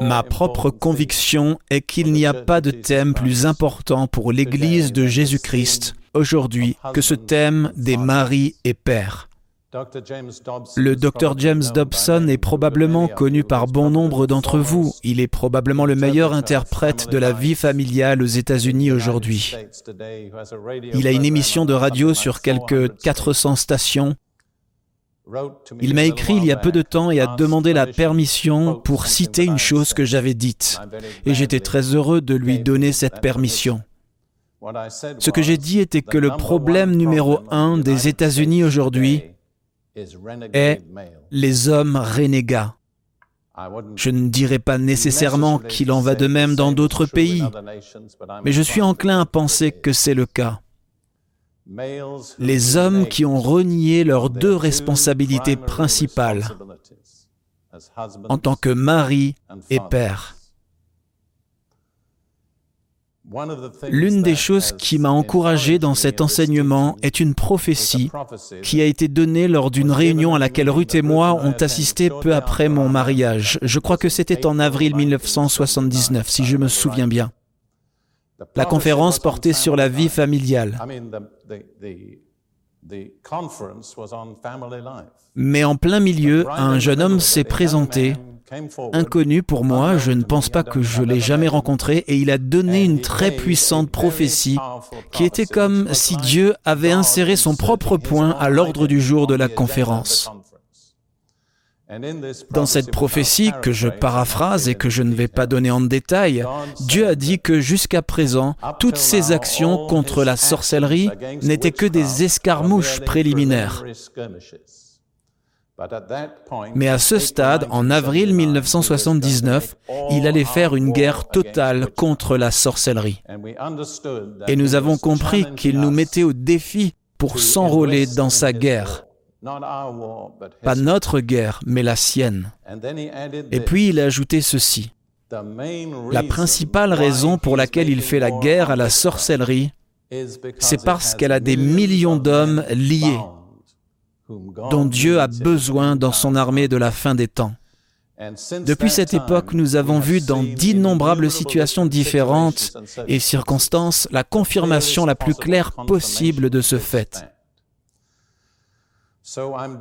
Ma propre conviction est qu'il n'y a pas de thème plus important pour l'Église de Jésus-Christ aujourd'hui que ce thème des maris et pères. Le docteur James Dobson est probablement connu par bon nombre d'entre vous. Il est probablement le meilleur interprète de la vie familiale aux États-Unis aujourd'hui. Il a une émission de radio sur quelques 400 stations. Il m'a écrit il y a peu de temps et a demandé la permission pour citer une chose que j'avais dite. Et j'étais très heureux de lui donner cette permission. Ce que j'ai dit était que le problème numéro un des États-Unis aujourd'hui est les hommes renégats. Je ne dirais pas nécessairement qu'il en va de même dans d'autres pays, mais je suis enclin à penser que c'est le cas. Les hommes qui ont renié leurs deux responsabilités principales en tant que mari et père. L'une des choses qui m'a encouragé dans cet enseignement est une prophétie qui a été donnée lors d'une réunion à laquelle Ruth et moi ont assisté peu après mon mariage. Je crois que c'était en avril 1979, si je me souviens bien. La conférence portait sur la vie familiale. Mais en plein milieu, un jeune homme s'est présenté Inconnu pour moi, je ne pense pas que je l'ai jamais rencontré et il a donné une très puissante prophétie qui était comme si Dieu avait inséré son propre point à l'ordre du jour de la conférence. Dans cette prophétie que je paraphrase et que je ne vais pas donner en détail, Dieu a dit que jusqu'à présent, toutes ces actions contre la sorcellerie n'étaient que des escarmouches préliminaires. Mais à ce stade, en avril 1979, il allait faire une guerre totale contre la sorcellerie. Et nous avons compris qu'il nous mettait au défi pour s'enrôler dans sa guerre. Pas notre guerre, mais la sienne. Et puis il a ajouté ceci. La principale raison pour laquelle il fait la guerre à la sorcellerie, c'est parce qu'elle a des millions d'hommes liés dont Dieu a besoin dans son armée de la fin des temps. Depuis cette époque, nous avons vu dans d'innombrables situations différentes et circonstances la confirmation la plus claire possible de ce fait.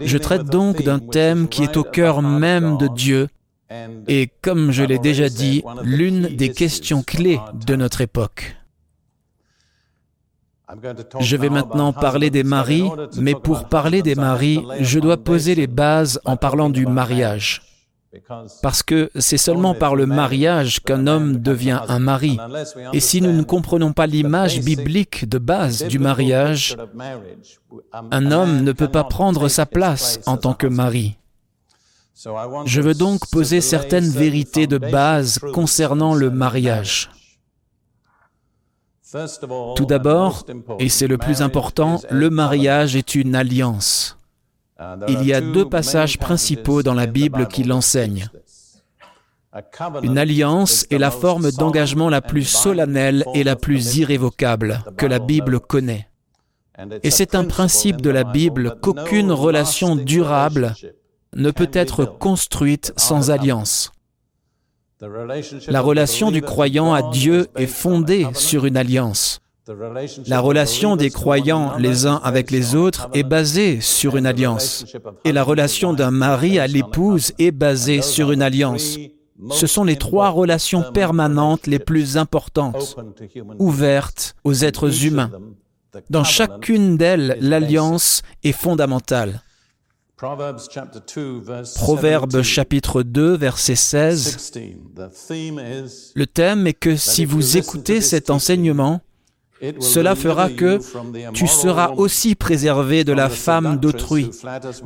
Je traite donc d'un thème qui est au cœur même de Dieu. Et, comme je l'ai déjà dit, l'une des questions clés de notre époque. Je vais maintenant parler des maris, mais pour parler des maris, je dois poser les bases en parlant du mariage. Parce que c'est seulement par le mariage qu'un homme devient un mari. Et si nous ne comprenons pas l'image biblique de base du mariage, un homme ne peut pas prendre sa place en tant que mari. Je veux donc poser certaines vérités de base concernant le mariage. Tout d'abord, et c'est le plus important, le mariage est une alliance. Il y a deux passages principaux dans la Bible qui l'enseignent. Une alliance est la forme d'engagement la plus solennelle et la plus irrévocable que la Bible connaît. Et c'est un principe de la Bible qu'aucune relation durable ne peut être construite sans alliance. La relation du croyant à Dieu est fondée sur une alliance. La relation des croyants les uns avec les autres est basée sur une alliance. Et la relation d'un mari à l'épouse est basée sur une alliance. Ce sont les trois relations permanentes les plus importantes, ouvertes aux êtres humains. Dans chacune d'elles, l'alliance est fondamentale. Proverbe chapitre 2, verset 16. Le thème est que si vous écoutez cet enseignement, cela fera que tu seras aussi préservé de la femme d'autrui,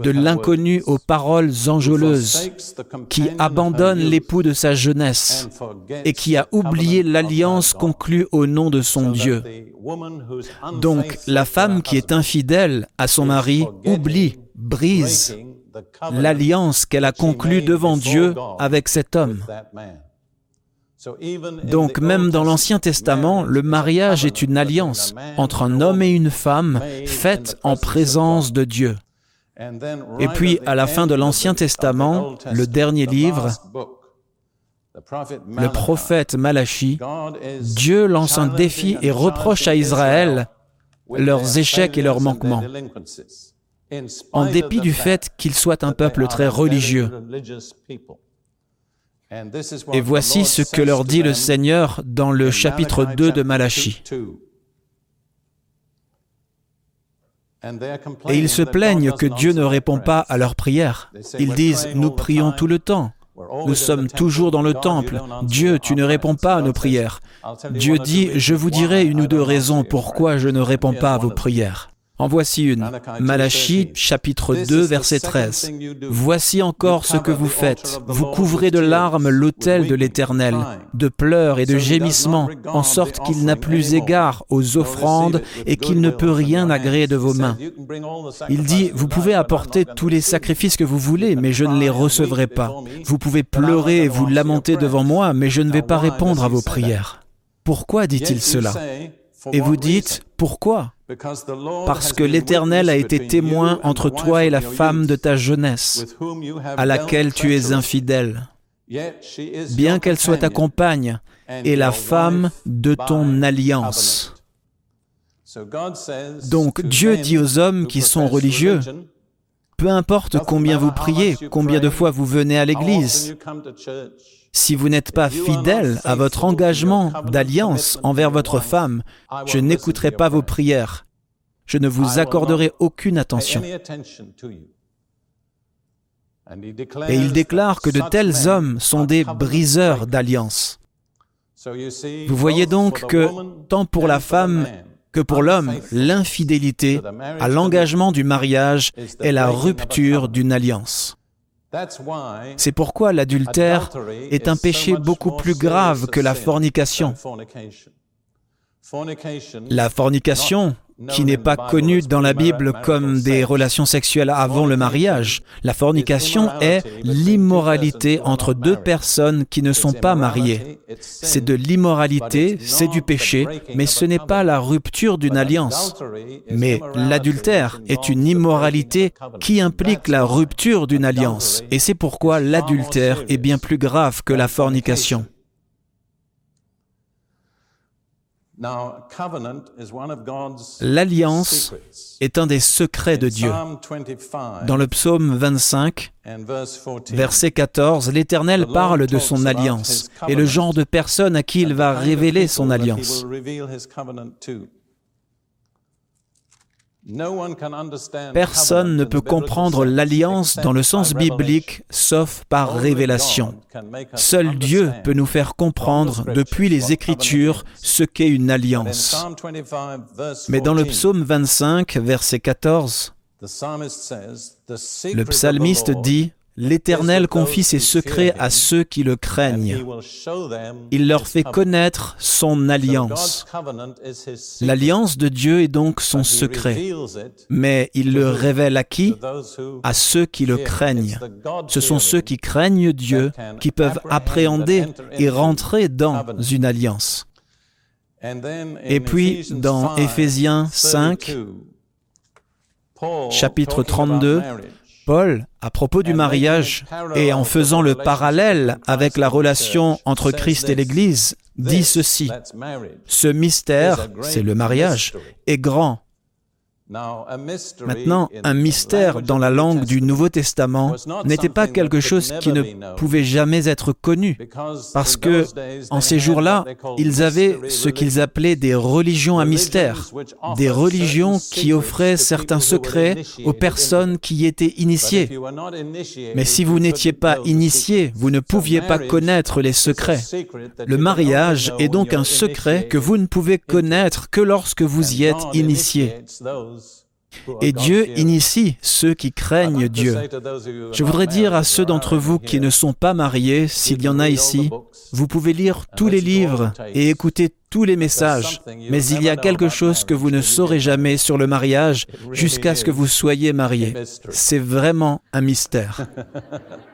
de l'inconnu aux paroles enjôleuses, qui abandonne l'époux de sa jeunesse et qui a oublié l'alliance conclue au nom de son Dieu. Donc la femme qui est infidèle à son mari oublie, brise l'alliance qu'elle a conclue devant Dieu avec cet homme. Donc même dans l'Ancien Testament, le mariage est une alliance entre un homme et une femme faite en présence de Dieu. Et puis à la fin de l'Ancien Testament, le dernier livre, le prophète Malachi, Dieu lance un défi et reproche à Israël leurs échecs et leurs manquements, en dépit du fait qu'ils soient un peuple très religieux. Et voici ce que leur dit le Seigneur dans le chapitre 2 de Malachie. Et ils se plaignent que Dieu ne répond pas à leurs prières. Ils disent, nous prions tout le temps. Nous sommes toujours dans le temple. Dieu, tu ne réponds pas à nos prières. Dieu dit, je vous dirai une ou deux raisons pourquoi je ne réponds pas à vos prières. En voici une. Malachie chapitre 2 verset 13. Voici encore ce que vous faites. Vous couvrez de larmes l'autel de l'Éternel, de pleurs et de gémissements, en sorte qu'il n'a plus égard aux offrandes et qu'il ne peut rien agréer de vos mains. Il dit, vous pouvez apporter tous les sacrifices que vous voulez, mais je ne les recevrai pas. Vous pouvez pleurer et vous lamenter devant moi, mais je ne vais pas répondre à vos prières. Pourquoi dit-il cela? Et vous dites, pourquoi? Parce que l'Éternel a été témoin entre toi et la femme de ta jeunesse, à laquelle tu es infidèle, bien qu'elle soit ta compagne et la femme de ton alliance. Donc Dieu dit aux hommes qui sont religieux, peu importe combien vous priez, combien de fois vous venez à l'Église, si vous n'êtes pas fidèle à votre engagement d'alliance envers votre femme, je n'écouterai pas vos prières. Je ne vous accorderai aucune attention. Et il déclare que de tels hommes sont des briseurs d'alliance. Vous voyez donc que, tant pour la femme que pour l'homme, l'infidélité à l'engagement du mariage est la rupture d'une alliance. C'est pourquoi l'adultère est un péché beaucoup plus grave que la fornication. La fornication, qui n'est pas connue dans la Bible comme des relations sexuelles avant le mariage. La fornication est l'immoralité entre deux personnes qui ne sont pas mariées. C'est de l'immoralité, c'est du péché, mais ce n'est pas la rupture d'une alliance. Mais l'adultère est une immoralité qui implique la rupture d'une alliance, et c'est pourquoi l'adultère est bien plus grave que la fornication. L'alliance est un des secrets de Dieu. Dans le psaume 25, verset 14, l'Éternel parle de son alliance et le genre de personne à qui il va révéler son alliance. Personne ne peut comprendre l'alliance dans le sens biblique sauf par révélation. Seul Dieu peut nous faire comprendre depuis les Écritures ce qu'est une alliance. Mais dans le psaume 25, verset 14, le psalmiste dit, L'Éternel confie ses secrets à ceux qui le craignent. Il leur fait connaître son alliance. L'alliance de Dieu est donc son secret. Mais il le révèle à qui? À ceux qui le craignent. Ce sont ceux qui craignent Dieu qui peuvent appréhender et rentrer dans une alliance. Et puis, dans Éphésiens 5, chapitre 32, Paul, à propos du mariage et en faisant le parallèle avec la relation entre Christ et l'Église, dit ceci. Ce mystère, c'est le mariage, est grand Maintenant, un mystère dans la langue du Nouveau Testament n'était pas quelque chose qui ne pouvait jamais être connu, parce que en ces jours-là, ils avaient ce qu'ils appelaient des religions à mystère, des religions qui offraient certains secrets aux personnes qui y étaient initiées. Mais si vous n'étiez pas initié, vous ne pouviez pas connaître les secrets. Le mariage est donc un secret que vous ne pouvez connaître que lorsque vous y êtes initié. Et Dieu initie ceux qui craignent Dieu. Je voudrais dire à ceux d'entre vous qui ne sont pas mariés, s'il y en a ici, vous pouvez lire tous les livres et écouter tous les messages, mais il y a quelque chose que vous ne saurez jamais sur le mariage jusqu'à ce que vous soyez mariés. C'est vraiment un mystère.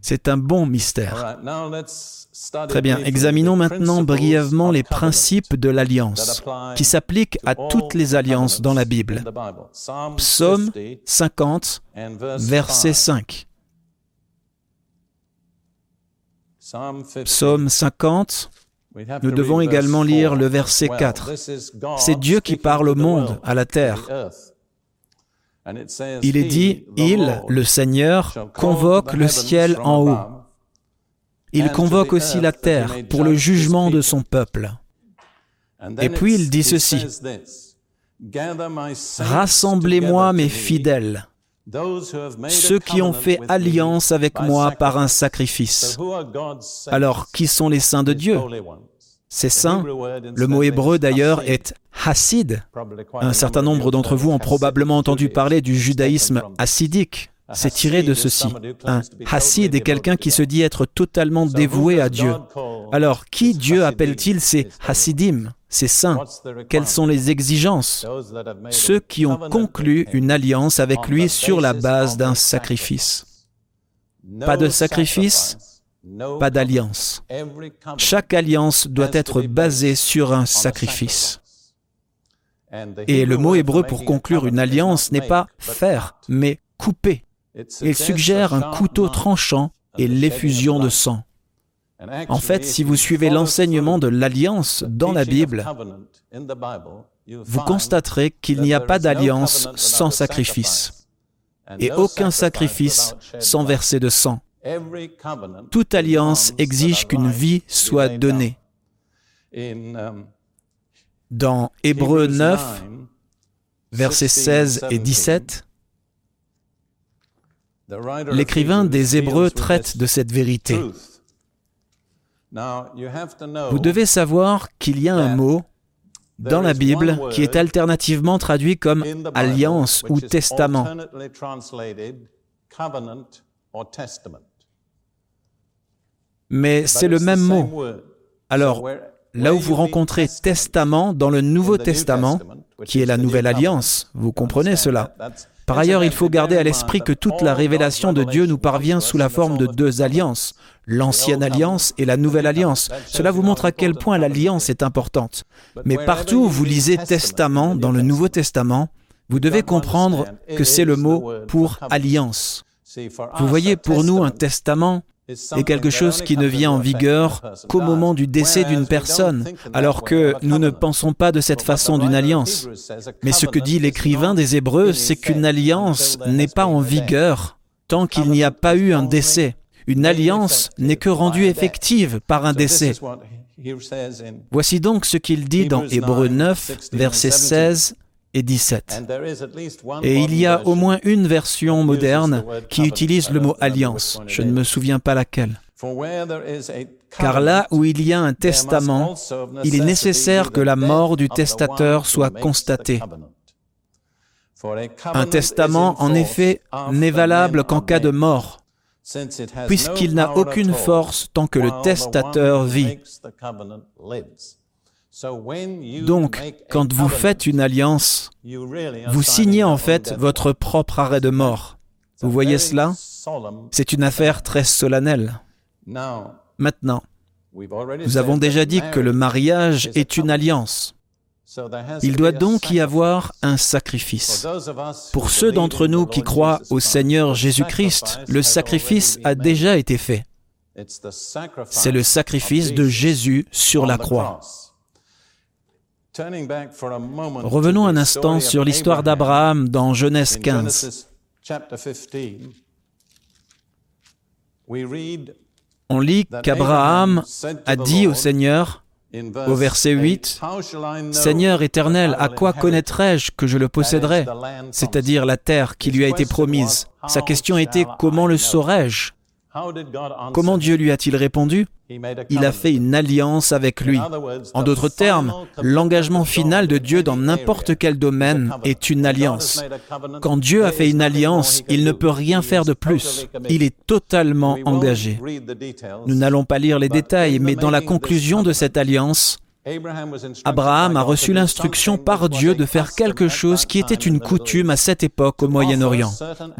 C'est un bon mystère. Très bien, examinons maintenant brièvement les principes de l'alliance qui s'appliquent à toutes les alliances dans la Bible. Psaume 50, verset 5. Psaume 50, nous devons également lire le verset 4. C'est Dieu qui parle au monde, à la terre. Il est dit, il, le Seigneur, convoque le ciel en haut. Il convoque aussi la terre pour le jugement de son peuple. Et puis il dit ceci, Rassemblez-moi mes fidèles, ceux qui ont fait alliance avec moi par un sacrifice. Alors, qui sont les saints de Dieu? Ces saints, le mot hébreu d'ailleurs est hassid. Un certain nombre d'entre vous ont probablement entendu parler du judaïsme hassidique. C'est tiré de ceci. Un hassid est quelqu'un qui se dit être totalement dévoué à Dieu. Alors, qui Dieu appelle-t-il ces hassidim ces saints? Quelles sont les exigences? Ceux qui ont conclu une alliance avec lui sur la base d'un sacrifice. Pas de sacrifice, pas d'alliance. Chaque alliance doit être basée sur un sacrifice. Et le mot hébreu pour conclure une alliance n'est pas faire, mais couper. Il suggère un couteau tranchant et l'effusion de sang. En fait, si vous suivez l'enseignement de l'alliance dans la Bible, vous constaterez qu'il n'y a pas d'alliance sans sacrifice et aucun sacrifice sans verser de sang. Toute alliance exige qu'une vie soit donnée. Dans Hébreux 9, versets 16 et 17, l'écrivain des Hébreux traite de cette vérité. Vous devez savoir qu'il y a un mot dans la Bible qui est alternativement traduit comme alliance ou testament. Mais c'est le même mot. Alors, là où vous rencontrez testament dans le Nouveau Testament, qui est la nouvelle alliance, vous comprenez cela? par ailleurs, il faut garder à l'esprit que toute la révélation de Dieu nous parvient sous la forme de deux alliances, l'ancienne alliance et la nouvelle alliance. Cela vous montre à quel point l'alliance est importante. Mais partout où vous lisez testament dans le Nouveau Testament, vous devez comprendre que c'est le mot pour alliance. Vous voyez, pour nous, un testament, est quelque chose qui ne vient en vigueur qu'au moment du décès d'une personne, alors que nous ne pensons pas de cette façon d'une alliance. Mais ce que dit l'écrivain des Hébreux, c'est qu'une alliance n'est pas en vigueur tant qu'il n'y a pas eu un décès. Une alliance n'est que rendue effective par un décès. Voici donc ce qu'il dit dans Hébreux 9, versets 16 et 17. Et il y a au moins une version moderne qui utilise le mot alliance. Je ne me souviens pas laquelle. Car là où il y a un testament, il est nécessaire que la mort du testateur soit constatée. Un testament, en effet, n'est valable qu'en cas de mort, puisqu'il n'a aucune force tant que le testateur vit. Donc, quand vous faites une alliance, vous signez en fait votre propre arrêt de mort. Vous voyez cela? C'est une affaire très solennelle. Maintenant, nous avons déjà dit que le mariage est une alliance. Il doit donc y avoir un sacrifice. Pour ceux d'entre nous qui croient au Seigneur Jésus-Christ, le sacrifice a déjà été fait. C'est le sacrifice de Jésus sur la croix. Revenons un instant sur l'histoire d'Abraham dans Genèse 15. On lit qu'Abraham a dit au Seigneur, au verset 8, Seigneur éternel, à quoi connaîtrai-je que je le posséderai, c'est-à-dire la terre qui lui a été promise. Sa question était, comment le saurais-je Comment Dieu lui a-t-il répondu? Il a fait une alliance avec lui. En d'autres termes, l'engagement final de Dieu dans n'importe quel domaine est une alliance. Quand Dieu a fait une alliance, il ne peut rien faire de plus. Il est totalement engagé. Nous n'allons pas lire les détails, mais dans la conclusion de cette alliance, Abraham a reçu l'instruction par Dieu de faire quelque chose qui était une coutume à cette époque au Moyen-Orient,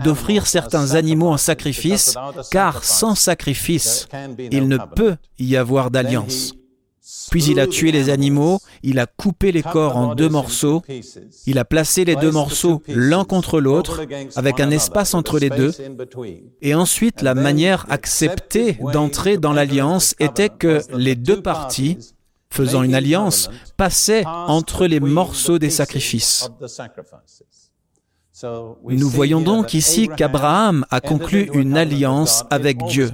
d'offrir certains animaux en sacrifice, car sans sacrifice, il ne peut y avoir d'alliance. Puis il a tué les animaux, il a coupé les corps en deux morceaux, il a placé les deux morceaux l'un contre l'autre, avec un espace entre les deux, et ensuite la manière acceptée d'entrer dans l'alliance était que les deux parties, faisant une alliance, passaient entre les morceaux des sacrifices. Nous voyons donc ici qu'Abraham a conclu une alliance avec Dieu.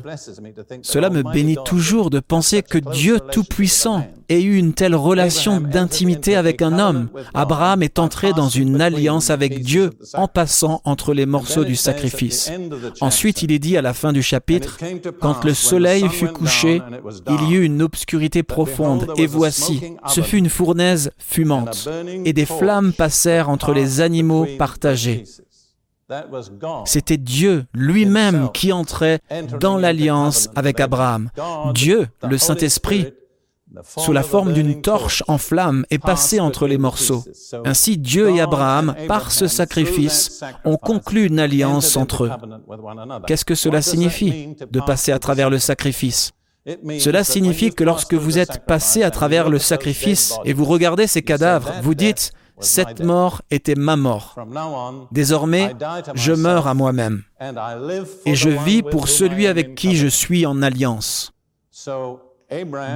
Cela me bénit toujours de penser que Dieu Tout-Puissant ait eu une telle relation d'intimité avec un homme. Abraham est entré dans une alliance avec Dieu en passant entre les morceaux du sacrifice. Ensuite, il est dit à la fin du chapitre, Quand le soleil fut couché, il y eut une obscurité profonde, et voici, ce fut une fournaise fumante, et des flammes passèrent entre les animaux partagés. C'était Dieu lui-même qui entrait dans l'alliance avec Abraham. Dieu, le Saint-Esprit, sous la forme d'une torche en flamme, est passé entre les morceaux. Ainsi, Dieu et Abraham, par ce sacrifice, ont conclu une alliance entre eux. Qu'est-ce que cela signifie de passer à travers le sacrifice? Cela signifie que lorsque vous êtes passé à travers le sacrifice et vous regardez ces cadavres, vous dites, cette mort était ma mort. Désormais, je meurs à moi-même et je vis pour celui avec qui je suis en alliance.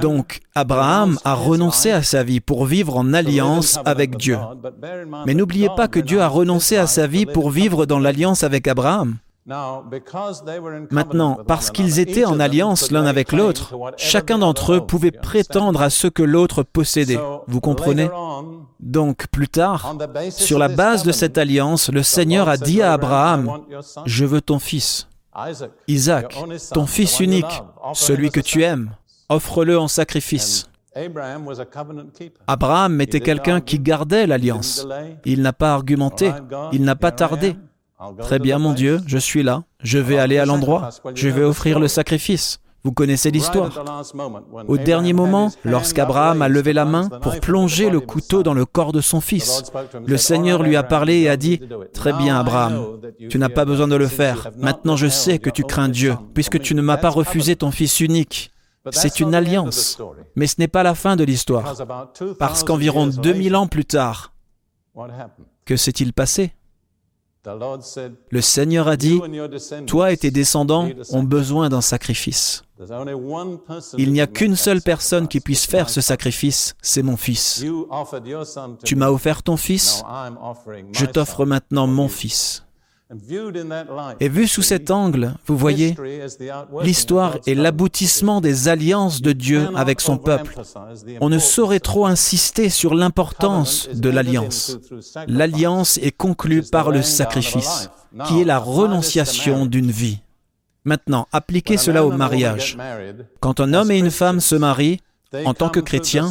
Donc, Abraham a renoncé à sa vie pour vivre en alliance avec Dieu. Mais n'oubliez pas que Dieu a renoncé à sa vie pour vivre dans l'alliance avec Abraham. Maintenant, parce qu'ils étaient en alliance l'un avec l'autre, chacun d'entre eux pouvait prétendre à ce que l'autre possédait. Vous comprenez? Donc, plus tard, sur la base de cette alliance, le Seigneur a dit à Abraham, Je veux ton fils, Isaac, ton fils unique, celui que tu aimes, offre-le en sacrifice. Abraham était quelqu'un qui gardait l'alliance. Il n'a pas argumenté, il n'a pas tardé. Très bien, mon Dieu, je suis là, je vais aller à l'endroit, je vais offrir le sacrifice. Vous connaissez l'histoire. Au dernier moment, lorsqu'Abraham a levé la main pour plonger le couteau dans le corps de son fils, le Seigneur lui a parlé et a dit, Très bien, Abraham, tu n'as pas besoin de le faire. Maintenant je sais que tu crains Dieu, puisque tu ne m'as pas refusé ton fils unique. C'est une alliance. Mais ce n'est pas la fin de l'histoire. Parce qu'environ 2000 ans plus tard, que s'est-il passé? Le Seigneur a dit, toi et tes descendants ont besoin d'un sacrifice. Il n'y a qu'une seule personne qui puisse faire ce sacrifice, c'est mon fils. Tu m'as offert ton fils, je t'offre maintenant mon fils. Et vu sous cet angle, vous voyez, l'histoire est l'aboutissement des alliances de Dieu avec son peuple. On ne saurait trop insister sur l'importance de l'alliance. L'alliance est conclue par le sacrifice, qui est la renonciation d'une vie. Maintenant, appliquez cela au mariage. Quand un homme et une femme se marient, en tant que chrétiens,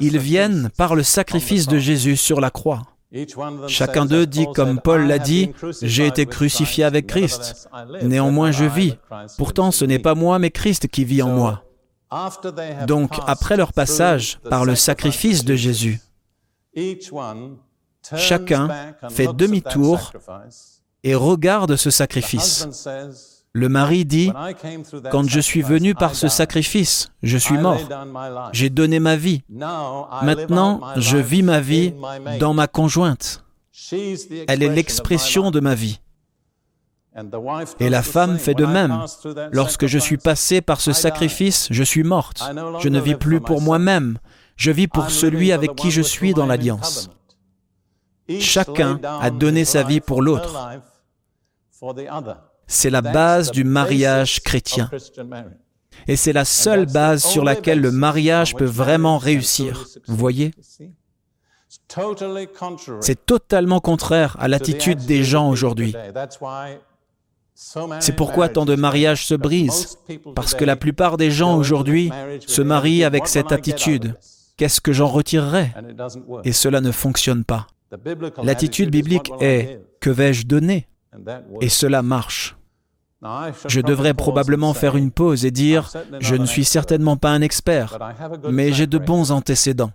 ils viennent par le sacrifice de Jésus sur la croix. Chacun d'eux dit, comme Paul l'a dit, J'ai été crucifié avec Christ. Néanmoins, je vis. Pourtant, ce n'est pas moi, mais Christ qui vit en moi. Donc, après leur passage par le sacrifice de Jésus, chacun fait demi-tour et regarde ce sacrifice. Le mari dit, Quand je suis venu par ce sacrifice, je suis mort. J'ai donné ma vie. Maintenant, je vis ma vie dans ma conjointe. Elle est l'expression de ma vie. Et la femme fait de même. Lorsque je suis passé par ce sacrifice, je suis morte. Je ne vis plus pour moi-même. Je vis pour celui avec qui je suis dans l'alliance. Chacun a donné sa vie pour l'autre. C'est la base du mariage chrétien. Et c'est la seule base sur laquelle le mariage peut vraiment réussir. Vous voyez? C'est totalement contraire à l'attitude des gens aujourd'hui. C'est pourquoi tant de mariages se brisent, parce que la plupart des gens aujourd'hui se marient avec cette attitude. Qu'est-ce que j'en retirerai? Et cela ne fonctionne pas. L'attitude biblique est ⁇ Que vais-je donner ?⁇ Et cela marche. Je devrais probablement faire une pause et dire, je ne suis certainement pas un expert, mais j'ai de bons antécédents.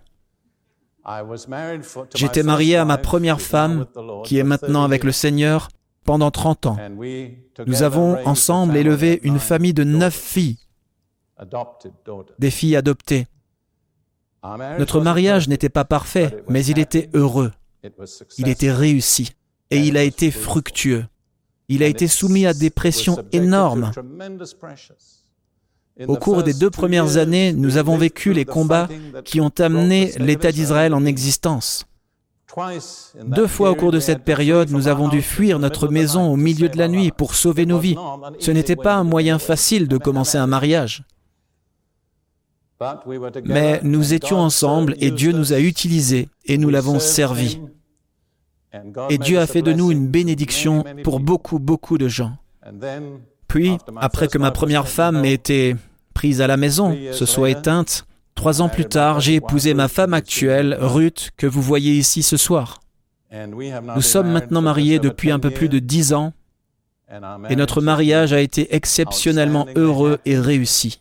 J'étais marié à ma première femme, qui est maintenant avec le Seigneur, pendant 30 ans. Nous avons ensemble élevé une famille de neuf filles, des filles adoptées. Notre mariage n'était pas parfait, mais il était heureux, il était réussi et il a été fructueux. Il a été soumis à des pressions énormes. Au cours des deux premières années, nous avons vécu les combats qui ont amené l'État d'Israël en existence. Deux fois au cours de cette période, nous avons dû fuir notre maison au milieu de la nuit pour sauver nos vies. Ce n'était pas un moyen facile de commencer un mariage. Mais nous étions ensemble et Dieu nous a utilisés et nous l'avons servi. Et Dieu a fait de nous une bénédiction pour beaucoup, beaucoup de gens. Puis, après que ma première femme ait été prise à la maison, se soit éteinte, trois ans plus tard, j'ai épousé ma femme actuelle, Ruth, que vous voyez ici ce soir. Nous sommes maintenant mariés depuis un peu plus de dix ans et notre mariage a été exceptionnellement heureux et réussi.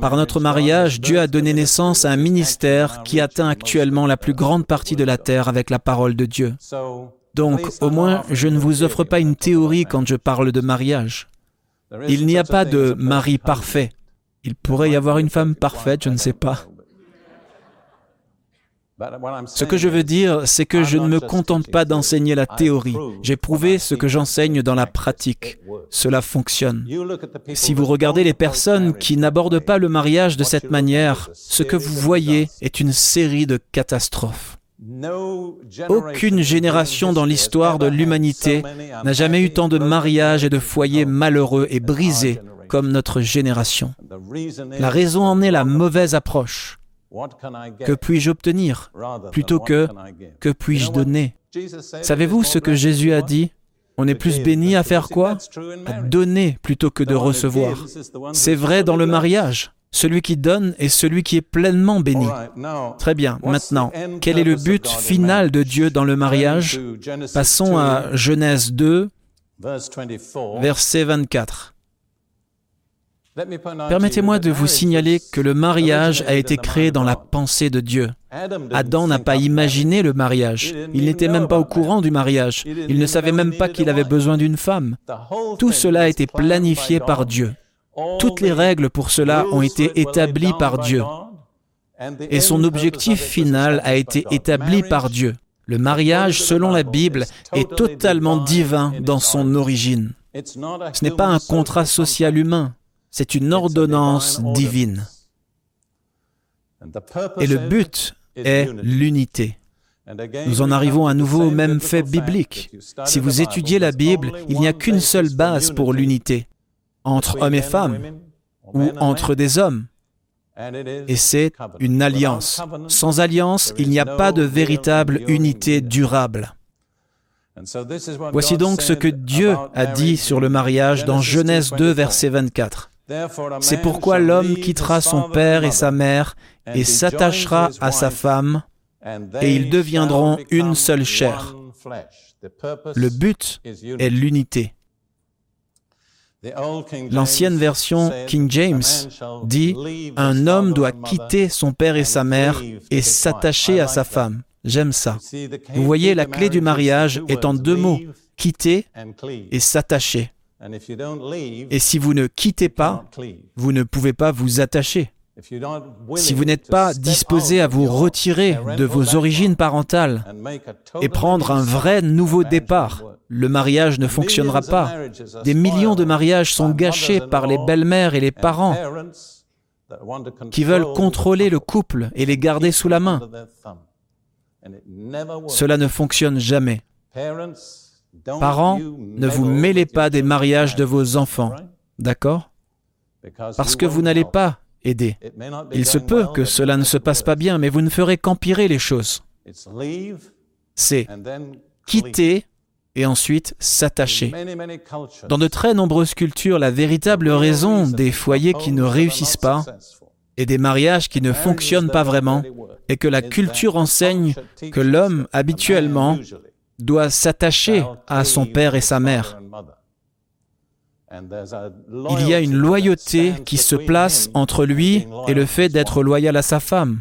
Par notre mariage, Dieu a donné naissance à un ministère qui atteint actuellement la plus grande partie de la terre avec la parole de Dieu. Donc, au moins, je ne vous offre pas une théorie quand je parle de mariage. Il n'y a pas de mari parfait. Il pourrait y avoir une femme parfaite, je ne sais pas. Ce que je veux dire, c'est que je ne me contente pas d'enseigner la théorie. J'ai prouvé ce que j'enseigne dans la pratique. Cela fonctionne. Si vous regardez les personnes qui n'abordent pas le mariage de cette manière, ce que vous voyez est une série de catastrophes. Aucune génération dans l'histoire de l'humanité n'a jamais eu tant de mariages et de foyers malheureux et brisés comme notre génération. La raison en est la mauvaise approche. Que puis-je obtenir? Plutôt que que puis-je donner? Savez-vous ce que Jésus a dit? On est plus béni à faire quoi? À donner plutôt que de recevoir. C'est vrai dans le mariage. Celui qui donne est celui qui est pleinement béni. Très bien. Maintenant, quel est le but final de Dieu dans le mariage? Passons à Genèse 2, verset 24. Permettez-moi de vous signaler que le mariage a été créé dans la pensée de Dieu. Adam n'a pas imaginé le mariage. Il n'était même pas au courant du mariage. Il ne savait même pas qu'il avait besoin d'une femme. Tout cela a été planifié par Dieu. Toutes les règles pour cela ont été établies par Dieu. Et son objectif final a été établi par Dieu. Le mariage, selon la Bible, est totalement divin dans son origine. Ce n'est pas un contrat social humain c'est une ordonnance divine. Et le but est l'unité. Nous en arrivons à nouveau au même fait biblique. Si vous étudiez la Bible, il n'y a qu'une seule base pour l'unité, entre hommes et femmes, ou entre des hommes. Et c'est une alliance. Sans alliance, il n'y a pas de véritable unité durable. Voici donc ce que Dieu a dit sur le mariage dans Genèse 2, verset 24. C'est pourquoi l'homme quittera son père et sa mère et s'attachera à sa femme, et ils deviendront une seule chair. Le but est l'unité. L'ancienne version King James dit Un homme doit quitter son père et sa mère et s'attacher à sa femme. J'aime ça. Vous voyez, la clé du mariage est en deux mots quitter et s'attacher. Et si vous ne quittez pas, vous ne pouvez pas vous attacher. Si vous n'êtes pas disposé à vous retirer de vos origines parentales et prendre un vrai nouveau départ, le mariage ne fonctionnera pas. Des millions de mariages sont gâchés par les belles-mères et les parents qui veulent contrôler le couple et les garder sous la main. Cela ne fonctionne jamais. Parents, ne vous mêlez pas des mariages de vos enfants, d'accord? Parce que vous n'allez pas aider. Il se peut que cela ne se passe pas bien, mais vous ne ferez qu'empirer les choses. C'est quitter et ensuite s'attacher. Dans de très nombreuses cultures, la véritable raison des foyers qui ne réussissent pas et des mariages qui ne fonctionnent pas vraiment est que la culture enseigne que l'homme, habituellement, doit s'attacher à son père et sa mère. Il y a une loyauté qui se place entre lui et le fait d'être loyal à sa femme.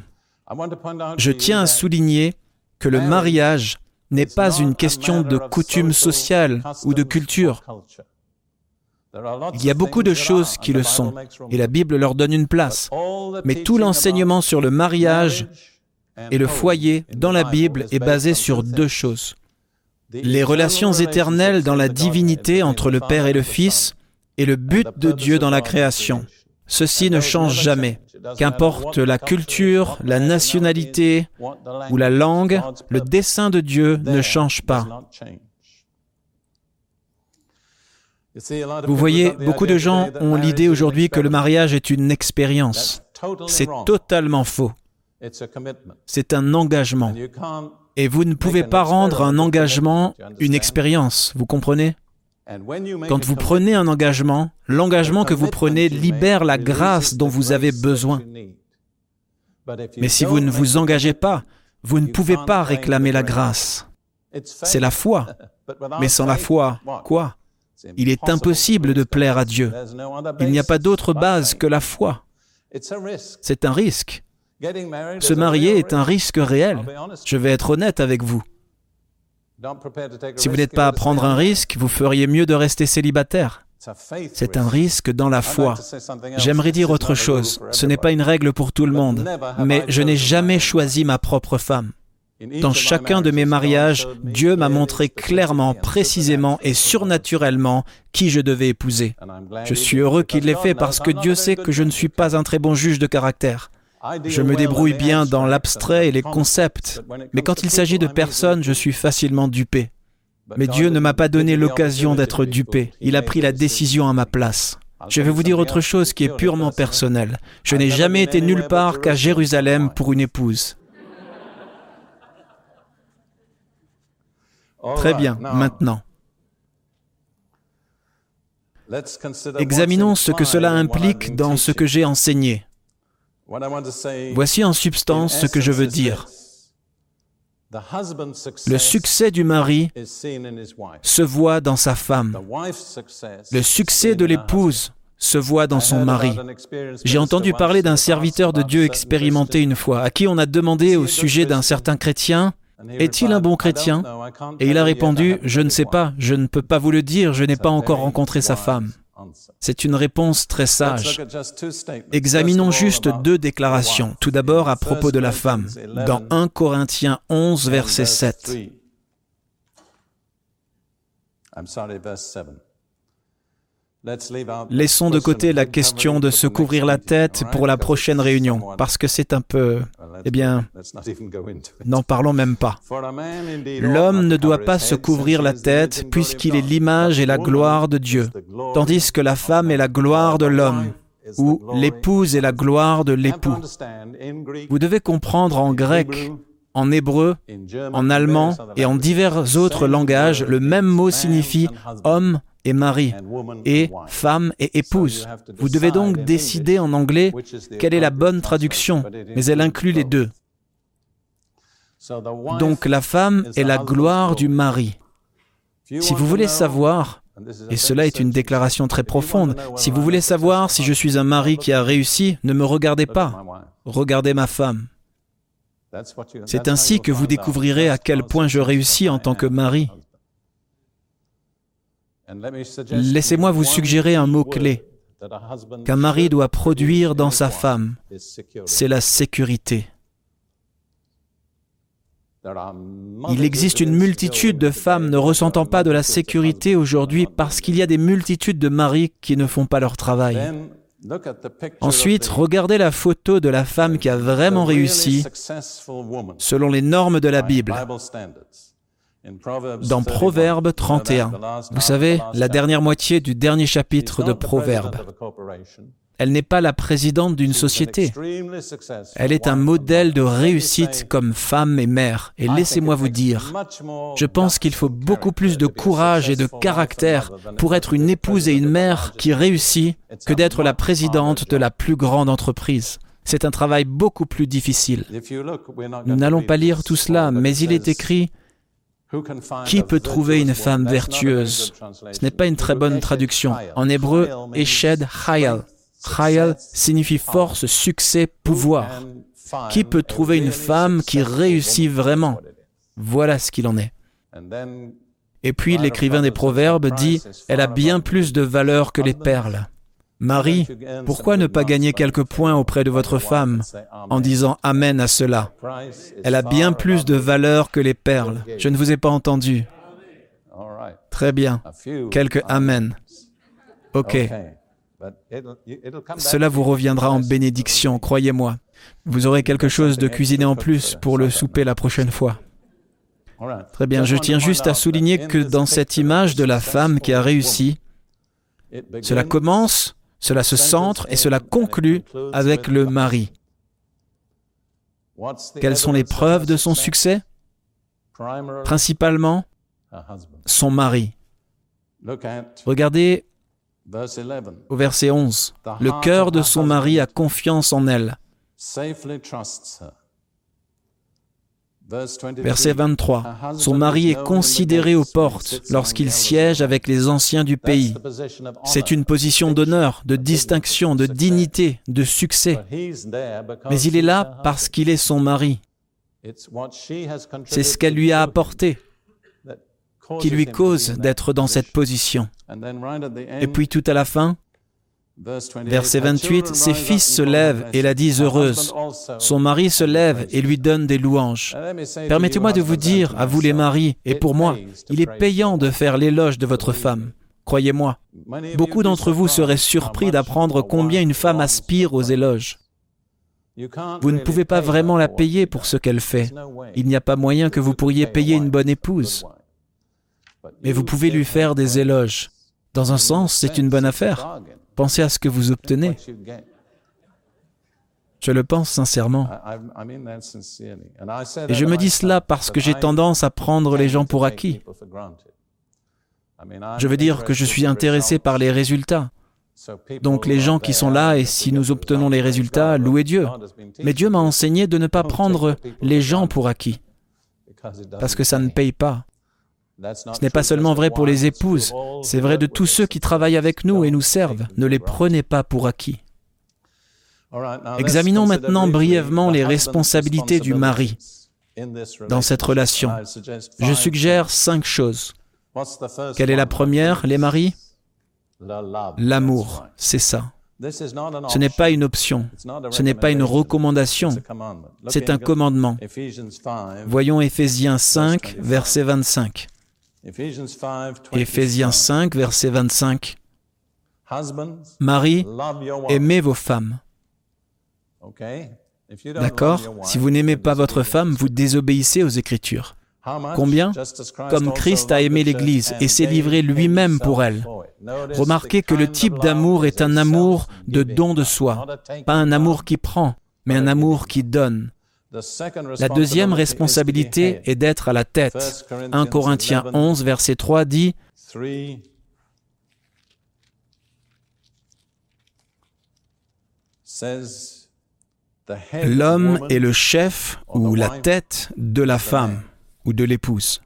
Je tiens à souligner que le mariage n'est pas une question de coutume sociale ou de culture. Il y a beaucoup de choses qui le sont, et la Bible leur donne une place. Mais tout l'enseignement sur le mariage et le foyer dans la Bible est basé sur deux choses. Les relations éternelles dans la divinité entre le Père et le Fils et le but de Dieu dans la création. Ceci ne change jamais. Qu'importe la culture, la nationalité ou la langue, le dessein de Dieu ne change pas. Vous voyez, beaucoup de gens ont l'idée aujourd'hui que le mariage est une expérience. C'est totalement faux. C'est un engagement. Et vous ne pouvez pas rendre un engagement une expérience, vous comprenez? Quand vous prenez un engagement, l'engagement que vous prenez libère la grâce dont vous avez besoin. Mais si vous ne vous engagez pas, vous ne pouvez pas réclamer la grâce. C'est la foi. Mais sans la foi, quoi? Il est impossible de plaire à Dieu. Il n'y a pas d'autre base que la foi. C'est un risque. Se marier est un risque réel. Je vais être honnête avec vous. Si vous n'êtes pas à prendre un risque, vous feriez mieux de rester célibataire. C'est un risque dans la foi. J'aimerais dire autre chose. Ce n'est pas une règle pour tout le monde, mais je n'ai jamais choisi ma propre femme. Dans chacun de mes mariages, Dieu m'a montré clairement, précisément et surnaturellement qui je devais épouser. Je suis heureux qu'il l'ait fait parce que Dieu sait que je ne suis pas un très bon juge de caractère. Je me débrouille bien dans l'abstrait et les concepts, mais quand il s'agit de personnes, je suis facilement dupé. Mais Dieu ne m'a pas donné l'occasion d'être dupé, il a pris la décision à ma place. Je vais vous dire autre chose qui est purement personnel. Je n'ai jamais été nulle part qu'à Jérusalem pour une épouse. Très bien, maintenant. Examinons ce que cela implique dans ce que j'ai enseigné. Voici en substance ce que je veux dire. Le succès du mari se voit dans sa femme. Le succès de l'épouse se voit dans son mari. J'ai entendu parler d'un serviteur de Dieu expérimenté une fois, à qui on a demandé au sujet d'un certain chrétien, Est-il un bon chrétien? Et il a répondu, Je ne sais pas, je ne peux pas vous le dire, je n'ai pas encore rencontré sa femme. C'est une réponse très sage. Examinons juste deux déclarations. Tout d'abord à propos de la femme, dans 1 Corinthiens 11, verset 7. Laissons de côté la question de se couvrir la tête pour la prochaine réunion, parce que c'est un peu... Eh bien, n'en parlons même pas. L'homme ne doit pas se couvrir la tête puisqu'il est l'image et la gloire de Dieu, tandis que la femme est la gloire de l'homme ou l'épouse est la gloire de l'époux. Vous devez comprendre en grec, en hébreu, en allemand et en divers autres langages, le même mot signifie homme et mari, et femme et épouse. Vous devez donc décider en anglais quelle est la bonne traduction, mais elle inclut les deux. Donc la femme est la gloire du mari. Si vous voulez savoir, et cela est une déclaration très profonde, si vous voulez savoir si je suis un mari qui a réussi, ne me regardez pas, regardez ma femme. C'est ainsi que vous découvrirez à quel point je réussis en tant que mari. Laissez-moi vous suggérer un mot-clé qu'un mari doit produire dans sa femme. C'est la sécurité. Il existe une multitude de femmes ne ressentant pas de la sécurité aujourd'hui parce qu'il y a des multitudes de maris qui ne font pas leur travail. Ensuite, regardez la photo de la femme qui a vraiment réussi selon les normes de la Bible dans Proverbe 31. Vous savez, la dernière moitié du dernier chapitre de Proverbe. Elle n'est pas la présidente d'une société. Elle est un modèle de réussite comme femme et mère. Et laissez-moi vous dire, je pense qu'il faut beaucoup plus de courage et de caractère pour être une épouse et une mère qui réussit que d'être la présidente de la plus grande entreprise. C'est un travail beaucoup plus difficile. Nous n'allons pas lire tout cela, mais il est écrit qui peut trouver une femme vertueuse? Ce n'est pas une très bonne traduction. En hébreu, Eshed Chayal. Chayal signifie force, succès, pouvoir. Qui peut trouver une femme qui réussit vraiment? Voilà ce qu'il en est. Et puis l'écrivain des Proverbes dit, elle a bien plus de valeur que les perles. Marie, pourquoi ne pas gagner quelques points auprès de votre femme en disant Amen à cela? Elle a bien plus de valeur que les perles. Je ne vous ai pas entendu. Très bien. Quelques Amen. Ok. Cela vous reviendra en bénédiction, croyez-moi. Vous aurez quelque chose de cuisiné en plus pour le souper la prochaine fois. Très bien, je tiens juste à souligner que dans cette image de la femme qui a réussi, cela commence cela se centre et cela conclut avec le mari. Quelles sont les preuves de son succès? Principalement, son mari. Regardez au verset 11. Le cœur de son mari a confiance en elle. Verset 23. Son mari est considéré aux portes lorsqu'il siège avec les anciens du pays. C'est une position d'honneur, de distinction, de dignité, de succès. Mais il est là parce qu'il est son mari. C'est ce qu'elle lui a apporté qui lui cause d'être dans cette position. Et puis tout à la fin, Verset 28, Ses fils se lèvent et la disent heureuse. Son mari se lève et lui donne des louanges. Permettez-moi de vous dire, à vous les maris, et pour moi, il est payant de faire l'éloge de votre femme. Croyez-moi, beaucoup d'entre vous seraient surpris d'apprendre combien une femme aspire aux éloges. Vous ne pouvez pas vraiment la payer pour ce qu'elle fait. Il n'y a pas moyen que vous pourriez payer une bonne épouse. Mais vous pouvez lui faire des éloges. Dans un sens, c'est une bonne affaire. Pensez à ce que vous obtenez. Je le pense sincèrement. Et je me dis cela parce que j'ai tendance à prendre les gens pour acquis. Je veux dire que je suis intéressé par les résultats. Donc les gens qui sont là, et si nous obtenons les résultats, louez Dieu. Mais Dieu m'a enseigné de ne pas prendre les gens pour acquis, parce que ça ne paye pas. Ce n'est pas seulement vrai pour les épouses, c'est vrai de tous ceux qui travaillent avec nous et nous servent. Ne les prenez pas pour acquis. Examinons maintenant brièvement les responsabilités du mari dans cette relation. Je suggère cinq choses. Quelle est la première, les maris? L'amour, c'est ça. Ce n'est pas une option, ce n'est pas une recommandation, c'est un commandement. Voyons Éphésiens 5, verset 25. Éphésiens 5, verset 25. Marie, aimez vos femmes. D'accord? Si vous n'aimez pas votre femme, vous désobéissez aux Écritures. Combien? Comme Christ a aimé l'Église et s'est livré lui-même pour elle. Remarquez que le type d'amour est un amour de don de soi, pas un amour qui prend, mais un amour qui donne. La deuxième responsabilité est d'être à la tête. 1 Corinthiens 11, verset 3 dit L'homme est le chef ou la tête de la femme ou de l'épouse.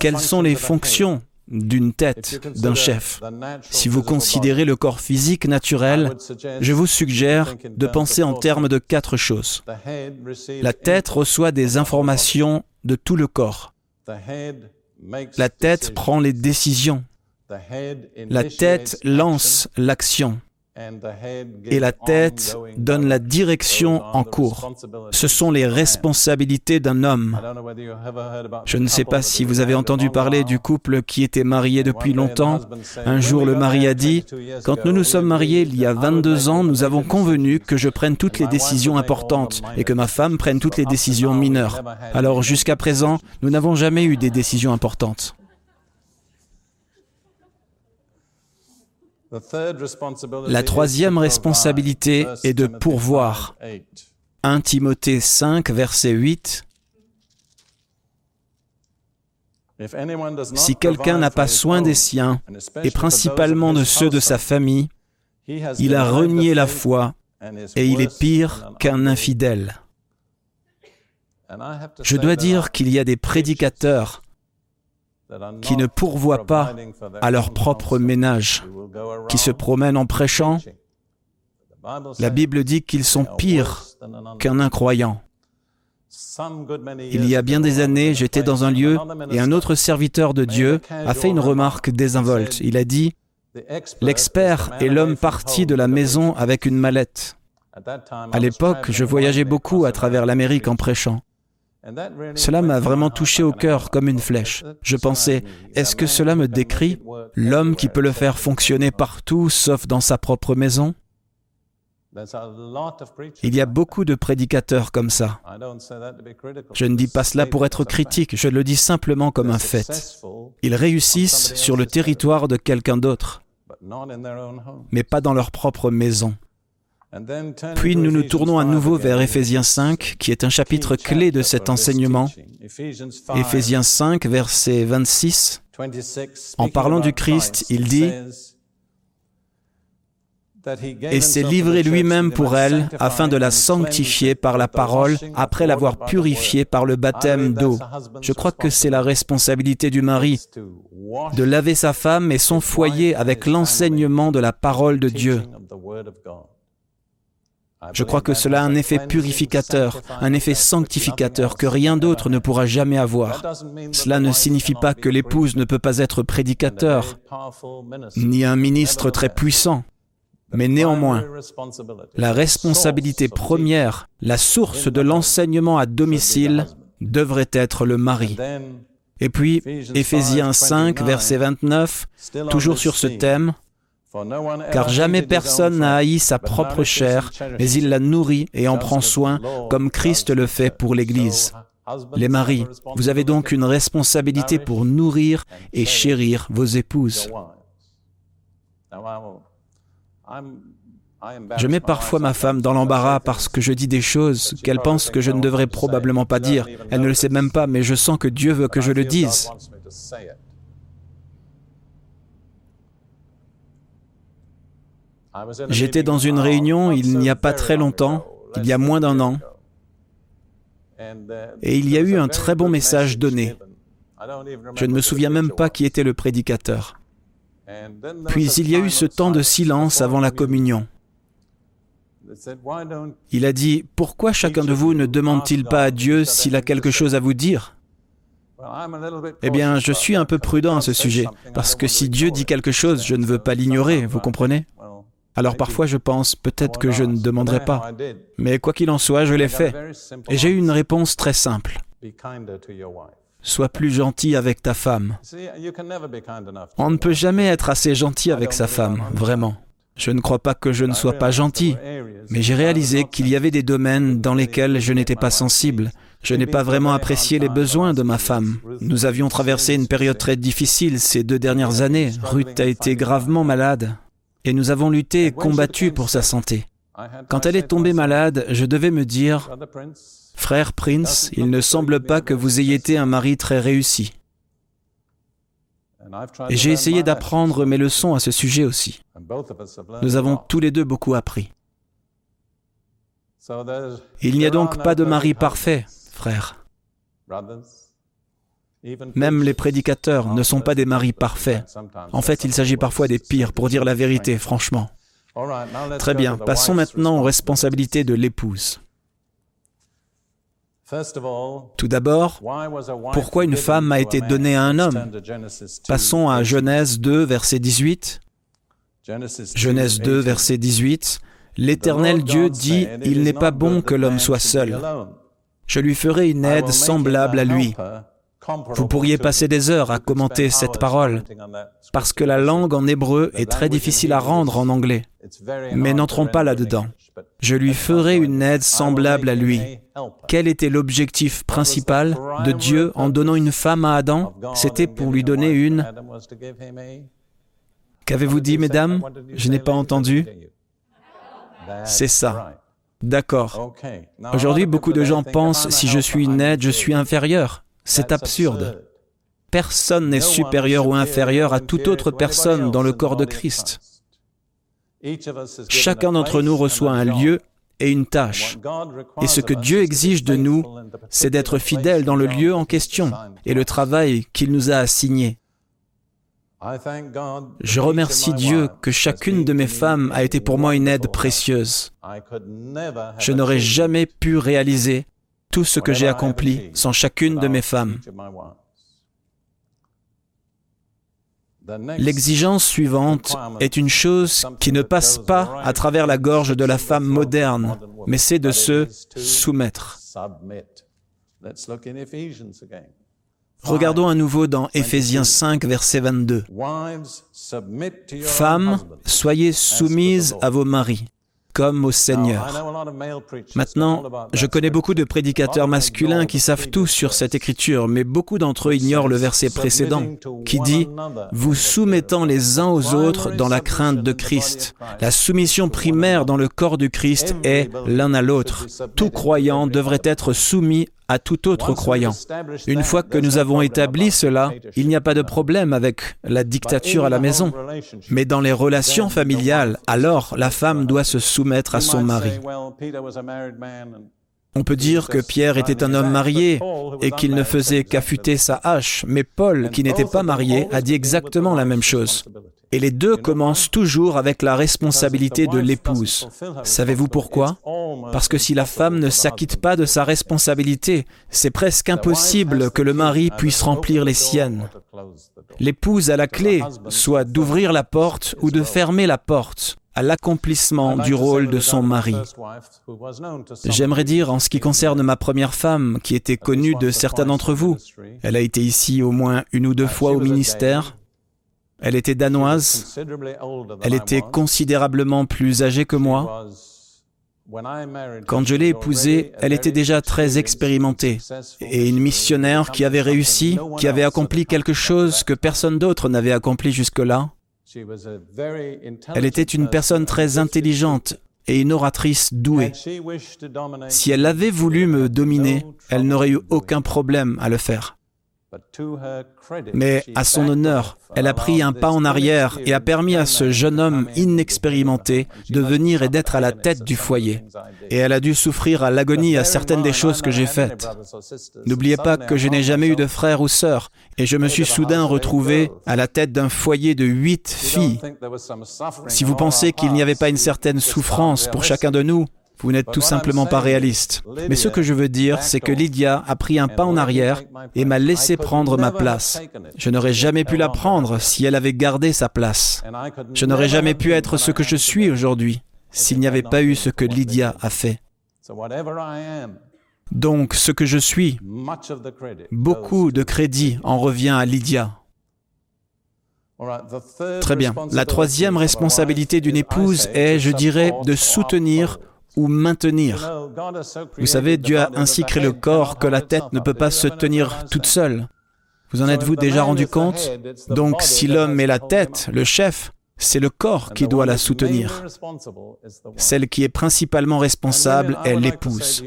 Quelles sont les fonctions d'une tête, d'un chef. Si vous considérez le corps physique naturel, je vous suggère de penser en termes de quatre choses. La tête reçoit des informations de tout le corps. La tête prend les décisions. La tête lance l'action et la tête donne la direction en cours. Ce sont les responsabilités d'un homme. Je ne sais pas si vous avez entendu parler du couple qui était marié depuis longtemps. Un jour, le mari a dit, Quand nous nous sommes mariés il y a 22 ans, nous avons convenu que je prenne toutes les décisions importantes et que ma femme prenne toutes les décisions mineures. Alors jusqu'à présent, nous n'avons jamais eu des décisions importantes. La troisième responsabilité est de pourvoir. 1 Timothée 5, verset 8. Si quelqu'un n'a pas soin des siens, et principalement de ceux de sa famille, il a renié la foi et il est pire qu'un infidèle. Je dois dire qu'il y a des prédicateurs qui ne pourvoient pas à leur propre ménage, qui se promènent en prêchant. La Bible dit qu'ils sont pires qu'un incroyant. Il y a bien des années, j'étais dans un lieu et un autre serviteur de Dieu a fait une remarque désinvolte. Il a dit, L'expert est l'homme parti de la maison avec une mallette. À l'époque, je voyageais beaucoup à travers l'Amérique en prêchant. Cela m'a vraiment touché au cœur comme une flèche. Je pensais, est-ce que cela me décrit l'homme qui peut le faire fonctionner partout sauf dans sa propre maison? Il y a beaucoup de prédicateurs comme ça. Je ne dis pas cela pour être critique, je le dis simplement comme un fait. Ils réussissent sur le territoire de quelqu'un d'autre, mais pas dans leur propre maison. Puis nous nous tournons à nouveau vers Éphésiens 5, qui est un chapitre clé de cet enseignement. Éphésiens 5, verset 26. En parlant du Christ, il dit, et s'est livré lui-même pour elle afin de la sanctifier par la parole après l'avoir purifiée par le baptême d'eau. Je crois que c'est la responsabilité du mari de laver sa femme et son foyer avec l'enseignement de la parole de Dieu. Je crois que cela a un effet purificateur, un effet sanctificateur que rien d'autre ne pourra jamais avoir. Cela ne signifie pas que l'épouse ne peut pas être prédicateur, ni un ministre très puissant. Mais néanmoins, la responsabilité première, la source de l'enseignement à domicile, devrait être le mari. Et puis, Éphésiens 5, verset 29, toujours sur ce thème, car jamais personne n'a haï sa propre chair, mais il la nourrit et en prend soin, comme Christ le fait pour l'Église. Les maris, vous avez donc une responsabilité pour nourrir et chérir vos épouses. Je mets parfois ma femme dans l'embarras parce que je dis des choses qu'elle pense que je ne devrais probablement pas dire. Elle ne le sait même pas, mais je sens que Dieu veut que je le dise. J'étais dans une réunion il n'y a pas très longtemps, il y a moins d'un an, et il y a eu un très bon message donné. Je ne me souviens même pas qui était le prédicateur. Puis il y a eu ce temps de silence avant la communion. Il a dit, pourquoi chacun de vous ne demande-t-il pas à Dieu s'il a quelque chose à vous dire? Eh bien, je suis un peu prudent à ce sujet, parce que si Dieu dit quelque chose, je ne veux pas l'ignorer, vous comprenez? Alors parfois je pense peut-être que je ne demanderai pas. Mais quoi qu'il en soit, je l'ai fait. Et j'ai eu une réponse très simple. Sois plus gentil avec ta femme. On ne peut jamais être assez gentil avec sa femme, vraiment. Je ne crois pas que je ne sois pas gentil, mais j'ai réalisé qu'il y avait des domaines dans lesquels je n'étais pas sensible. Je n'ai pas vraiment apprécié les besoins de ma femme. Nous avions traversé une période très difficile ces deux dernières années. Ruth a été gravement malade et nous avons lutté et combattu pour sa santé. Quand elle est tombée malade, je devais me dire, Frère Prince, il ne semble pas que vous ayez été un mari très réussi. Et j'ai essayé d'apprendre mes leçons à ce sujet aussi. Nous avons tous les deux beaucoup appris. Il n'y a donc pas de mari parfait, frère. Même les prédicateurs ne sont pas des maris parfaits. En fait, il s'agit parfois des pires, pour dire la vérité, franchement. Très bien, passons maintenant aux responsabilités de l'épouse. Tout d'abord, pourquoi une femme a été donnée à un homme? Passons à Genèse 2, verset 18. Genèse 2, verset 18. L'Éternel Dieu dit, Il n'est pas bon que l'homme soit seul. Je lui ferai une aide semblable à lui. Vous pourriez passer des heures à commenter cette parole, parce que la langue en hébreu est très difficile à rendre en anglais. Mais n'entrons pas là-dedans. Je lui ferai une aide semblable à lui. Quel était l'objectif principal de Dieu en donnant une femme à Adam? C'était pour lui donner une... Qu'avez-vous dit, mesdames? Je n'ai pas entendu. C'est ça. D'accord. Aujourd'hui, beaucoup de gens pensent, si je suis une aide, je suis inférieur. C'est absurde. Personne n'est supérieur ou inférieur à toute autre personne dans le corps de Christ. Chacun d'entre nous reçoit un lieu et une tâche. Et ce que Dieu exige de nous, c'est d'être fidèles dans le lieu en question et le travail qu'il nous a assigné. Je remercie Dieu que chacune de mes femmes a été pour moi une aide précieuse. Je n'aurais jamais pu réaliser tout ce que j'ai accompli sans chacune de mes femmes. L'exigence suivante est une chose qui ne passe pas à travers la gorge de la femme moderne, mais c'est de se soumettre. Regardons à nouveau dans Éphésiens 5, verset 22. Femmes, soyez soumises à vos maris comme au Seigneur. Maintenant, je connais beaucoup de prédicateurs masculins qui savent tout sur cette écriture, mais beaucoup d'entre eux ignorent le verset précédent qui dit ⁇ Vous soumettant les uns aux autres dans la crainte de Christ ⁇ La soumission primaire dans le corps du Christ est l'un à l'autre. Tout croyant devrait être soumis à tout autre croyant. Une fois que nous avons établi cela, il n'y a pas de problème avec la dictature à la maison. Mais dans les relations familiales, alors la femme doit se soumettre à son mari. On peut dire que Pierre était un homme marié et qu'il ne faisait qu'affûter sa hache, mais Paul, qui n'était pas marié, a dit exactement la même chose. Et les deux commencent toujours avec la responsabilité de l'épouse. Savez-vous pourquoi? Parce que si la femme ne s'acquitte pas de sa responsabilité, c'est presque impossible que le mari puisse remplir les siennes. L'épouse a la clé, soit d'ouvrir la porte ou de fermer la porte à l'accomplissement du rôle de son mari. J'aimerais dire en ce qui concerne ma première femme, qui était connue de certains d'entre vous, elle a été ici au moins une ou deux fois au ministère, elle était danoise. Elle était considérablement plus âgée que moi. Quand je l'ai épousée, elle était déjà très expérimentée et une missionnaire qui avait réussi, qui avait accompli quelque chose que personne d'autre n'avait accompli jusque-là. Elle était une personne très intelligente et une oratrice douée. Si elle avait voulu me dominer, elle n'aurait eu aucun problème à le faire. Mais à son honneur, elle a pris un pas en arrière et a permis à ce jeune homme inexpérimenté de venir et d'être à la tête du foyer. Et elle a dû souffrir à l'agonie à certaines des choses que j'ai faites. N'oubliez pas que je n'ai jamais eu de frère ou sœur et je me suis soudain retrouvé à la tête d'un foyer de huit filles. Si vous pensez qu'il n'y avait pas une certaine souffrance pour chacun de nous, vous n'êtes tout simplement pas réaliste. Mais ce que je veux dire, c'est que Lydia a pris un pas en arrière et m'a laissé prendre ma place. Je n'aurais jamais pu la prendre si elle avait gardé sa place. Je n'aurais jamais pu être ce que je suis aujourd'hui s'il n'y avait pas eu ce que Lydia a fait. Donc, ce que je suis, beaucoup de crédit en revient à Lydia. Très bien. La troisième responsabilité d'une épouse est, je dirais, de soutenir ou maintenir. Vous savez, Dieu a ainsi créé le corps que la tête ne peut pas se tenir toute seule. Vous en êtes-vous déjà rendu compte? Donc si l'homme est la tête, le chef, c'est le corps qui doit la soutenir. Celle qui est principalement responsable est l'épouse.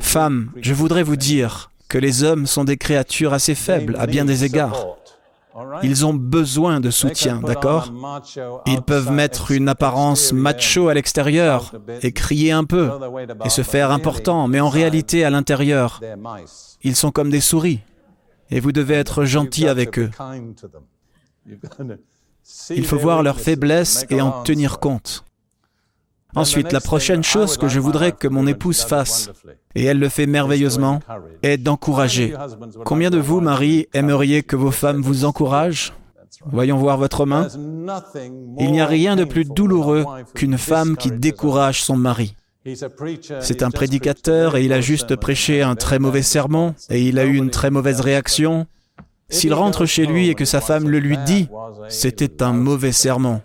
Femme, je voudrais vous dire que les hommes sont des créatures assez faibles à bien des égards. Ils ont besoin de soutien, d'accord Ils peuvent mettre une apparence macho à l'extérieur et crier un peu et se faire important, mais en réalité, à l'intérieur, ils sont comme des souris et vous devez être gentil avec eux. Il faut voir leurs faiblesses et en tenir compte. Ensuite, la prochaine chose que je voudrais que mon épouse fasse, et elle le fait merveilleusement, est d'encourager. Combien de vous, Marie, aimeriez que vos femmes vous encouragent? Voyons voir votre main. Il n'y a rien de plus douloureux qu'une femme qui décourage son mari. C'est un prédicateur et il a juste prêché un très mauvais sermon et il a eu une très mauvaise réaction. S'il rentre chez lui et que sa femme le lui dit, c'était un mauvais sermon.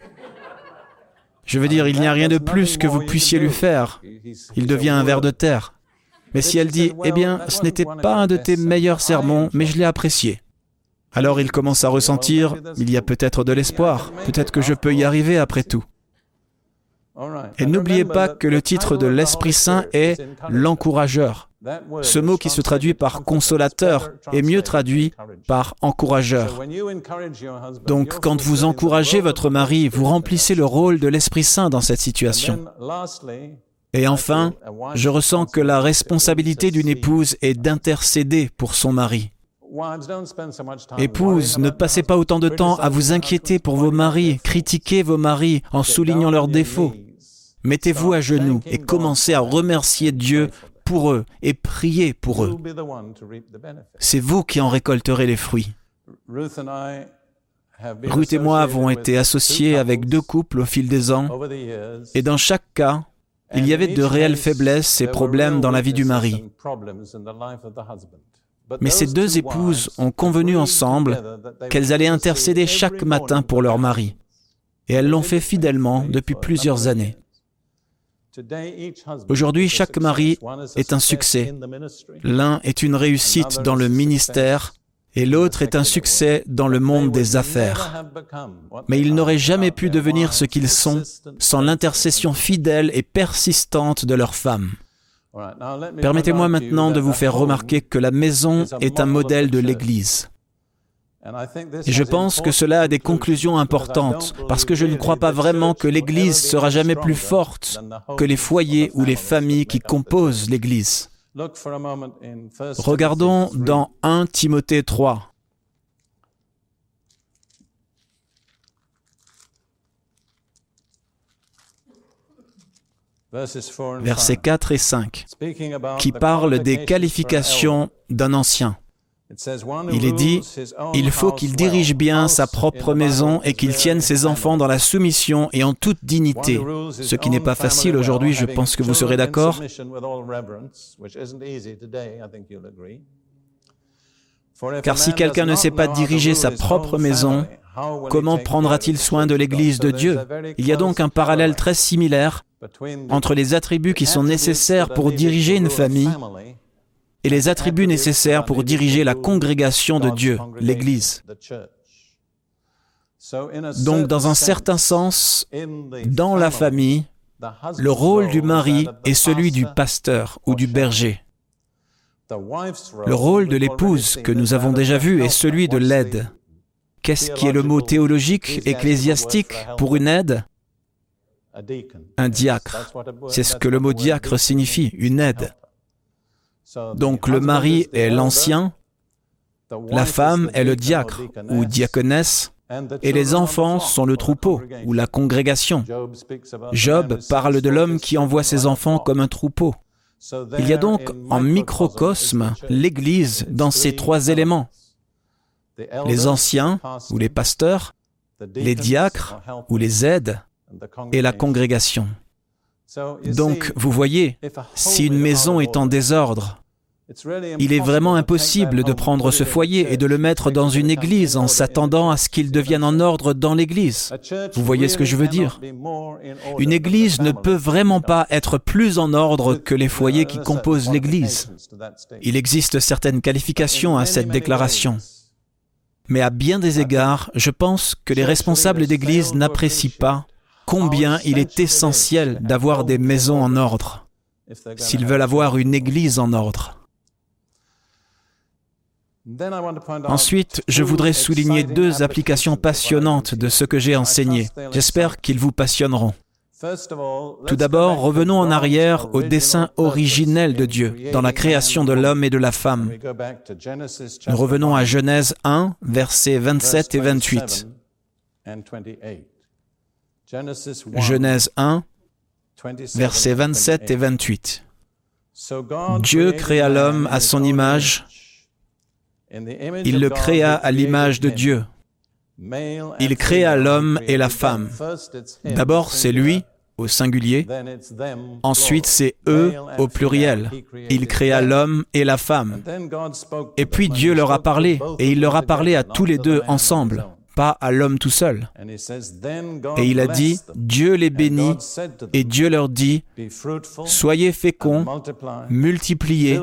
Je veux dire, il n'y a rien de plus que vous puissiez lui faire. Il devient un ver de terre. Mais si elle dit, eh bien, ce n'était pas un de tes meilleurs sermons, mais je l'ai apprécié. Alors il commence à ressentir, il y a peut-être de l'espoir, peut-être que je peux y arriver après tout. Et n'oubliez pas que le titre de l'Esprit Saint est l'encourageur. Ce mot qui se traduit par consolateur est mieux traduit par encourageur. Donc quand vous encouragez votre mari, vous remplissez le rôle de l'Esprit Saint dans cette situation. Et enfin, je ressens que la responsabilité d'une épouse est d'intercéder pour son mari. Épouse, ne passez pas autant de temps à vous inquiéter pour vos maris, critiquer vos maris en soulignant leurs défauts. Mettez-vous à genoux et commencez à remercier Dieu pour eux et priez pour eux. C'est vous qui en récolterez les fruits. Ruth et moi avons été associés avec deux couples au fil des ans, et dans chaque cas, il y avait de réelles faiblesses et problèmes dans la vie du mari. Mais ces deux épouses ont convenu ensemble qu'elles allaient intercéder chaque matin pour leur mari. Et elles l'ont fait fidèlement depuis plusieurs années. Aujourd'hui, chaque mari est un succès. L'un est une réussite dans le ministère et l'autre est un succès dans le monde des affaires. Mais ils n'auraient jamais pu devenir ce qu'ils sont sans l'intercession fidèle et persistante de leur femme. Permettez-moi maintenant de vous faire remarquer que la maison est un modèle de l'Église. Et je pense que cela a des conclusions importantes, parce que je ne crois pas vraiment que l'Église sera jamais plus forte que les foyers ou les familles qui composent l'Église. Regardons dans 1 Timothée 3. Versets 4 et 5, qui parle des qualifications d'un ancien. Il est dit, il faut qu'il dirige bien sa propre maison et qu'il tienne ses enfants dans la soumission et en toute dignité, ce qui n'est pas facile aujourd'hui, je pense que vous serez d'accord. Car si quelqu'un ne sait pas diriger sa propre maison, comment prendra-t-il soin de l'Église de Dieu? Il y a donc un parallèle très similaire entre les attributs qui sont nécessaires pour diriger une famille et les attributs nécessaires pour diriger la congrégation de Dieu, l'Église. Donc, dans un certain sens, dans la famille, le rôle du mari est celui du pasteur ou du berger. Le rôle de l'épouse, que nous avons déjà vu, est celui de l'aide. Qu'est-ce qui est le mot théologique, ecclésiastique pour une aide? Un diacre. C'est ce que le mot diacre signifie, une aide. Donc le mari est l'ancien, la femme est le diacre ou diaconesse, et les enfants sont le troupeau ou la congrégation. Job parle de l'homme qui envoie ses enfants comme un troupeau. Il y a donc en microcosme l'Église dans ces trois éléments. Les anciens ou les pasteurs, les diacres ou les aides et la congrégation. Donc, vous voyez, si une maison est en désordre, il est vraiment impossible de prendre ce foyer et de le mettre dans une église en s'attendant à ce qu'il devienne en ordre dans l'église. Vous voyez ce que je veux dire? Une église ne peut vraiment pas être plus en ordre que les foyers qui composent l'église. Il existe certaines qualifications à cette déclaration. Mais à bien des égards, je pense que les responsables d'église n'apprécient pas combien il est essentiel d'avoir des maisons en ordre, s'ils veulent avoir une église en ordre. Ensuite, je voudrais souligner deux applications passionnantes de ce que j'ai enseigné. J'espère qu'ils vous passionneront. Tout d'abord, revenons en arrière au dessein originel de Dieu dans la création de l'homme et de la femme. Nous revenons à Genèse 1, versets 27 et 28. Genèse 1, versets 27 et 28. Dieu créa l'homme à son image. Il le créa à l'image de Dieu. Il créa l'homme et la femme. D'abord, c'est lui, au singulier. Ensuite, c'est eux, au pluriel. Il créa l'homme et la femme. Et puis Dieu leur a parlé, et il leur a parlé à tous les deux ensemble pas à l'homme tout seul. Et il a dit, Dieu les bénit, et Dieu leur dit, Soyez féconds, multipliez,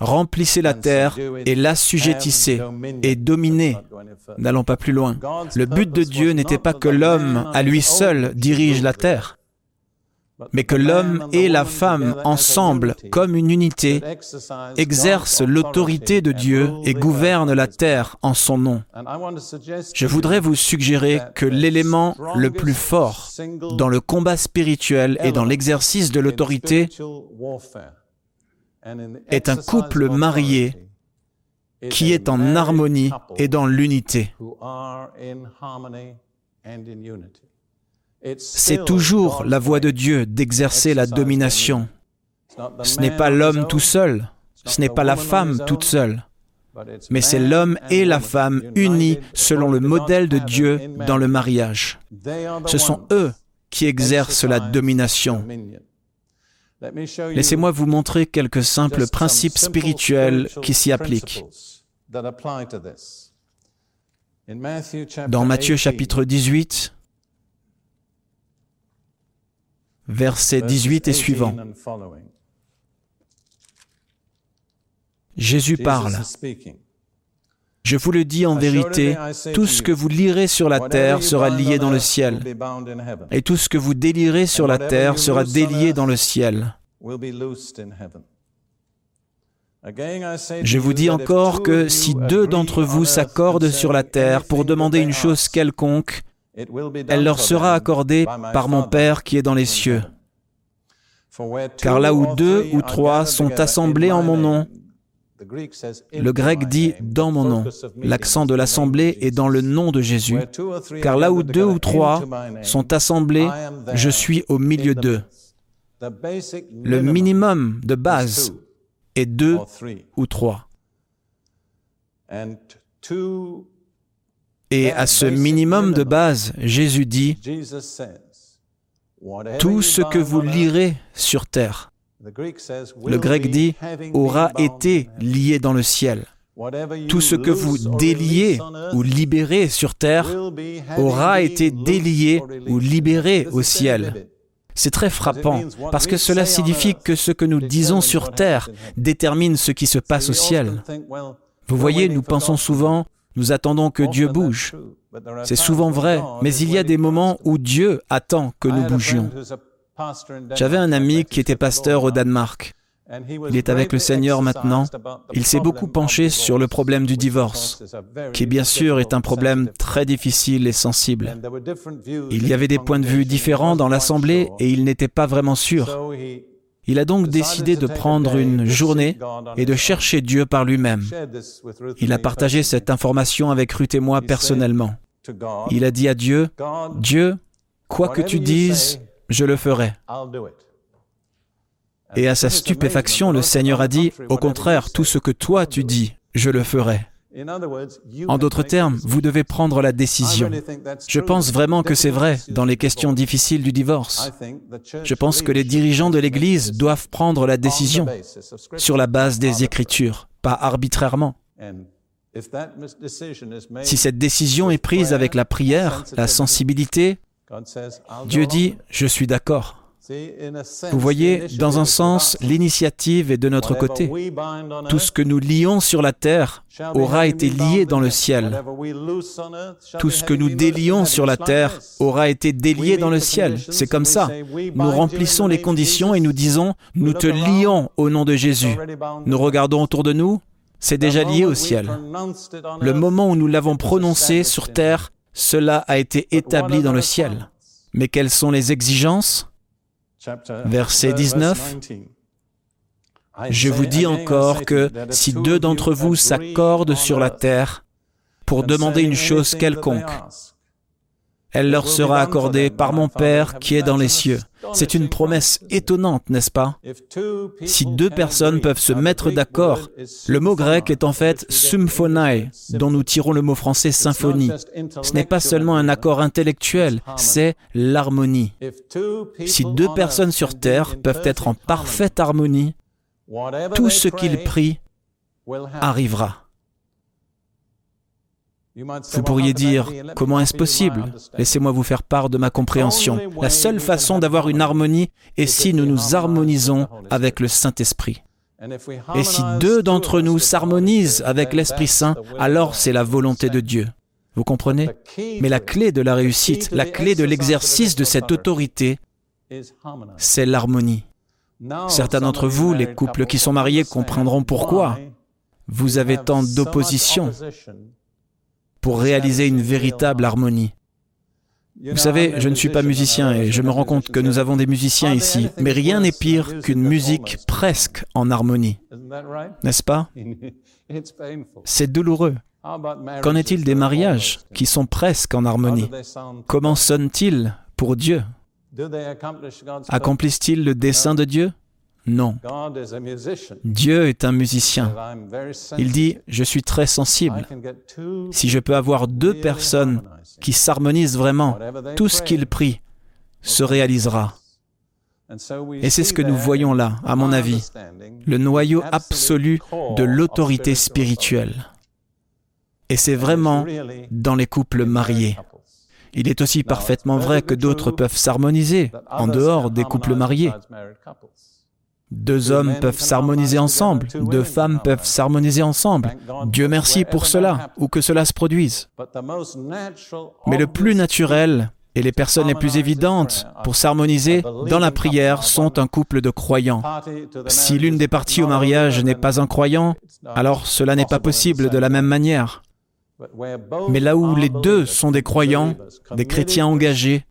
remplissez la terre et l'assujettissez et dominez. N'allons pas plus loin. Le but de Dieu n'était pas que l'homme à lui seul dirige la terre mais que l'homme et la femme ensemble, comme une unité, exercent l'autorité de Dieu et gouvernent la terre en son nom. Je voudrais vous suggérer que l'élément le plus fort dans le combat spirituel et dans l'exercice de l'autorité est un couple marié qui est en harmonie et dans l'unité. C'est toujours la voie de Dieu d'exercer la domination. Ce n'est pas l'homme tout seul, ce n'est pas la femme toute seule, mais c'est l'homme et la femme unis selon le modèle de Dieu dans le mariage. Ce sont eux qui exercent la domination. Laissez-moi vous montrer quelques simples principes spirituels qui s'y appliquent. Dans Matthieu chapitre 18, versets 18 et suivants, Jésus parle. Je vous le dis en vérité, tout ce que vous lirez sur la terre sera lié dans le ciel, et tout ce que vous délirez sur la terre sera délié dans le ciel. Je vous dis encore que si deux d'entre vous s'accordent sur la terre pour demander une chose quelconque, elle leur sera accordée par mon Père qui est dans les cieux. Car là où deux ou trois sont assemblés en mon nom, le grec dit dans mon nom. L'accent de l'assemblée est dans le nom de Jésus. Car là où deux ou trois sont assemblés, je suis au milieu d'eux. Le minimum de base est deux ou trois. Et à ce minimum de base, Jésus dit, tout ce que vous lirez sur terre le grec dit aura été lié dans le ciel. Tout ce que vous déliez ou libérez sur terre aura été délié ou libéré au ciel. C'est très frappant parce que cela signifie que ce que nous disons sur terre détermine ce qui se passe au ciel. Vous voyez, nous pensons souvent, nous attendons que Dieu bouge. C'est souvent vrai, mais il y a des moments où Dieu attend que nous bougions. J'avais un ami qui était pasteur au Danemark. Il est avec le Seigneur maintenant. Il s'est beaucoup penché sur le problème du divorce, qui bien sûr est un problème très difficile et sensible. Il y avait des points de vue différents dans l'Assemblée et il n'était pas vraiment sûr. Il a donc décidé de prendre une journée et de chercher Dieu par lui-même. Il a partagé cette information avec Ruth et moi personnellement. Il a dit à Dieu, Dieu, quoi que tu dises, je le ferai. Et à sa stupéfaction, le Seigneur a dit, au contraire, tout ce que toi tu dis, je le ferai. En d'autres termes, vous devez prendre la décision. Je pense vraiment que c'est vrai dans les questions difficiles du divorce. Je pense que les dirigeants de l'Église doivent prendre la décision sur la base des Écritures, pas arbitrairement. Si cette décision est prise avec la prière, la sensibilité, Dieu dit, je suis d'accord. Vous voyez, dans un sens, l'initiative est de notre côté. Tout ce que nous lions sur la terre aura été lié dans le ciel. Tout ce que nous délions sur la terre aura été délié dans le ciel. C'est comme ça. Nous remplissons les conditions et nous disons, nous te lions au nom de Jésus. Nous regardons autour de nous, c'est déjà lié au ciel. Le moment où nous l'avons prononcé sur terre, cela a été établi dans le ciel. Mais quelles sont les exigences? Verset 19. Je vous dis encore que si deux d'entre vous s'accordent sur la terre pour demander une chose quelconque, elle leur sera accordée par mon Père qui est dans les cieux. C'est une promesse étonnante, n'est-ce pas? Si deux personnes peuvent se mettre d'accord, le mot grec est en fait symphonai, dont nous tirons le mot français symphonie. Ce n'est pas seulement un accord intellectuel, c'est l'harmonie. Si deux personnes sur Terre peuvent être en parfaite harmonie, tout ce qu'ils prient arrivera. Vous pourriez dire, comment est-ce possible Laissez-moi vous faire part de ma compréhension. La seule façon d'avoir une harmonie est si nous nous harmonisons avec le Saint-Esprit. Et si deux d'entre nous s'harmonisent avec l'Esprit Saint, alors c'est la volonté de Dieu. Vous comprenez Mais la clé de la réussite, la clé de l'exercice de cette autorité, c'est l'harmonie. Certains d'entre vous, les couples qui sont mariés, comprendront pourquoi. Vous avez tant d'opposition pour réaliser une véritable harmonie. Vous savez, je ne suis pas musicien et je me rends compte que nous avons des musiciens ici, mais rien n'est pire qu'une musique presque en harmonie. N'est-ce pas? C'est douloureux. Qu'en est-il des mariages qui sont presque en harmonie? Comment sonnent-ils pour Dieu? Accomplissent-ils le dessein de Dieu? Non. Dieu est un musicien. Il dit, je suis très sensible. Si je peux avoir deux personnes qui s'harmonisent vraiment, tout ce qu'ils prient se réalisera. Et c'est ce que nous voyons là, à mon avis, le noyau absolu de l'autorité spirituelle. Et c'est vraiment dans les couples mariés. Il est aussi parfaitement vrai que d'autres peuvent s'harmoniser en dehors des couples mariés. Deux hommes peuvent s'harmoniser ensemble, deux femmes peuvent s'harmoniser ensemble. Dieu merci pour cela, ou que cela se produise. Mais le plus naturel et les personnes les plus évidentes pour s'harmoniser dans la prière sont un couple de croyants. Si l'une des parties au mariage n'est pas un croyant, alors cela n'est pas possible de la même manière. Mais là où les deux sont des croyants, des chrétiens engagés,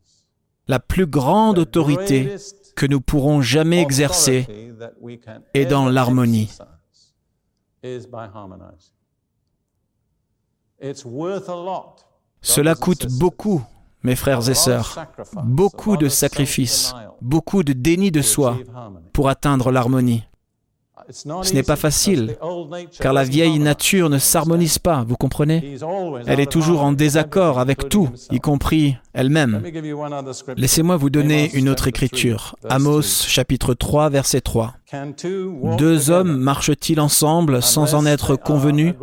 la plus grande autorité que nous pourrons jamais exercer est dans l'harmonie. Cela coûte beaucoup, mes frères et sœurs, beaucoup de sacrifices, beaucoup de déni de soi pour atteindre l'harmonie. Ce n'est pas facile, car la vieille nature ne s'harmonise pas, vous comprenez Elle est toujours en désaccord avec tout, y compris elle-même. Laissez-moi vous donner une autre écriture. Amos chapitre 3, verset 3. Deux hommes marchent-ils ensemble sans en être convenus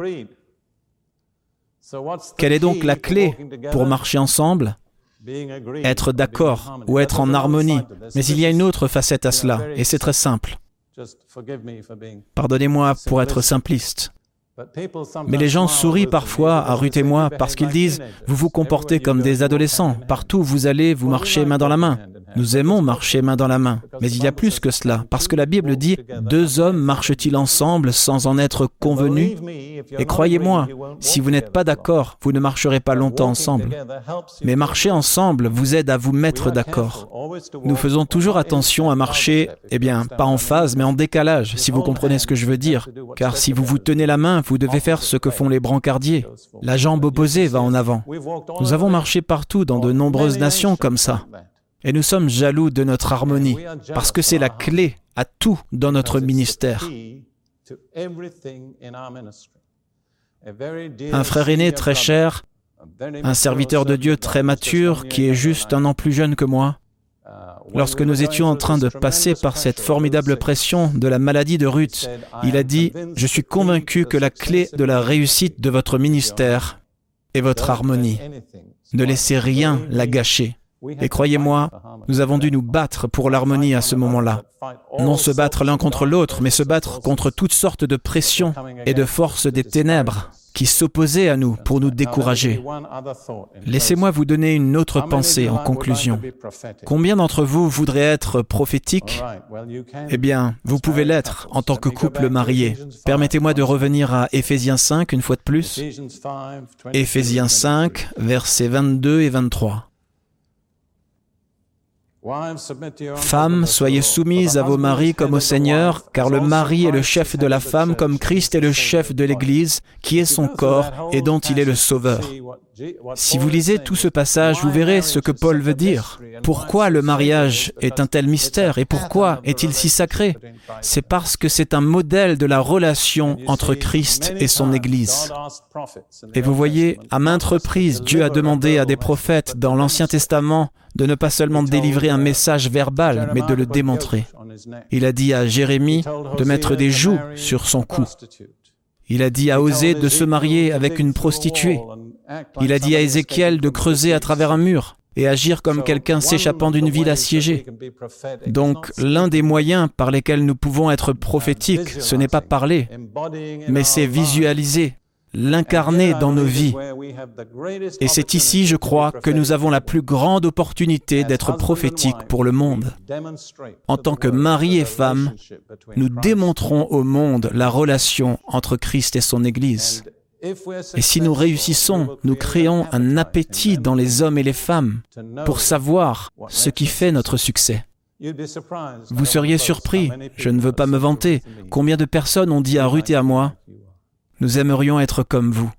Quelle est donc la clé pour marcher ensemble? Être d'accord ou être en harmonie. Mais il y a une autre facette à cela, et c'est très simple. Pardonnez-moi pour être simpliste. Mais les gens sourient parfois à Ruth et moi parce qu'ils disent, vous vous comportez comme des adolescents, partout où vous allez, vous marchez main dans la main. Nous aimons marcher main dans la main, mais il y a plus que cela, parce que la Bible dit, deux hommes marchent-ils ensemble sans en être convenus? Et croyez-moi, si vous n'êtes pas d'accord, vous ne marcherez pas longtemps ensemble. Mais marcher ensemble vous aide à vous mettre d'accord. Nous faisons toujours attention à marcher, eh bien, pas en phase, mais en décalage, si vous comprenez ce que je veux dire. Car si vous vous tenez la main, vous devez faire ce que font les brancardiers. La jambe opposée va en avant. Nous avons marché partout dans de nombreuses nations comme ça. Et nous sommes jaloux de notre harmonie, parce que c'est la clé à tout dans notre ministère. Un frère aîné très cher, un serviteur de Dieu très mature, qui est juste un an plus jeune que moi, lorsque nous étions en train de passer par cette formidable pression de la maladie de Ruth, il a dit, Je suis convaincu que la clé de la réussite de votre ministère est votre harmonie. Ne laissez rien la gâcher. Et croyez-moi, nous avons dû nous battre pour l'harmonie à ce moment-là. Non se battre l'un contre l'autre, mais se battre contre toutes sortes de pressions et de forces des ténèbres qui s'opposaient à nous pour nous décourager. Laissez-moi vous donner une autre pensée en conclusion. Combien d'entre vous voudraient être prophétiques? Eh bien, vous pouvez l'être en tant que couple marié. Permettez-moi de revenir à Éphésiens 5 une fois de plus. Éphésiens 5, versets 22 et 23. Femmes, soyez soumises à vos maris comme au Seigneur, car le mari est le chef de la femme comme Christ est le chef de l'Église, qui est son corps et dont il est le sauveur. Si vous lisez tout ce passage, vous verrez ce que Paul veut dire. Pourquoi le mariage est un tel mystère et pourquoi est-il si sacré? C'est parce que c'est un modèle de la relation entre Christ et son Église. Et vous voyez, à maintes reprises, Dieu a demandé à des prophètes dans l'Ancien Testament de ne pas seulement délivrer un message verbal, mais de le démontrer. Il a dit à Jérémie de mettre des joues sur son cou. Il a dit à Osée de se marier avec une prostituée. Il a dit à Ézéchiel de creuser à travers un mur et agir comme quelqu'un s'échappant d'une ville assiégée. Donc l'un des moyens par lesquels nous pouvons être prophétiques, ce n'est pas parler, mais c'est visualiser, l'incarner dans nos vies. Et c'est ici, je crois, que nous avons la plus grande opportunité d'être prophétiques pour le monde. En tant que mari et femme, nous démontrons au monde la relation entre Christ et son Église. Et si nous réussissons, nous créons un appétit dans les hommes et les femmes pour savoir ce qui fait notre succès. Vous seriez surpris, je ne veux pas me vanter, combien de personnes ont dit à Ruth et à moi, nous aimerions être comme vous.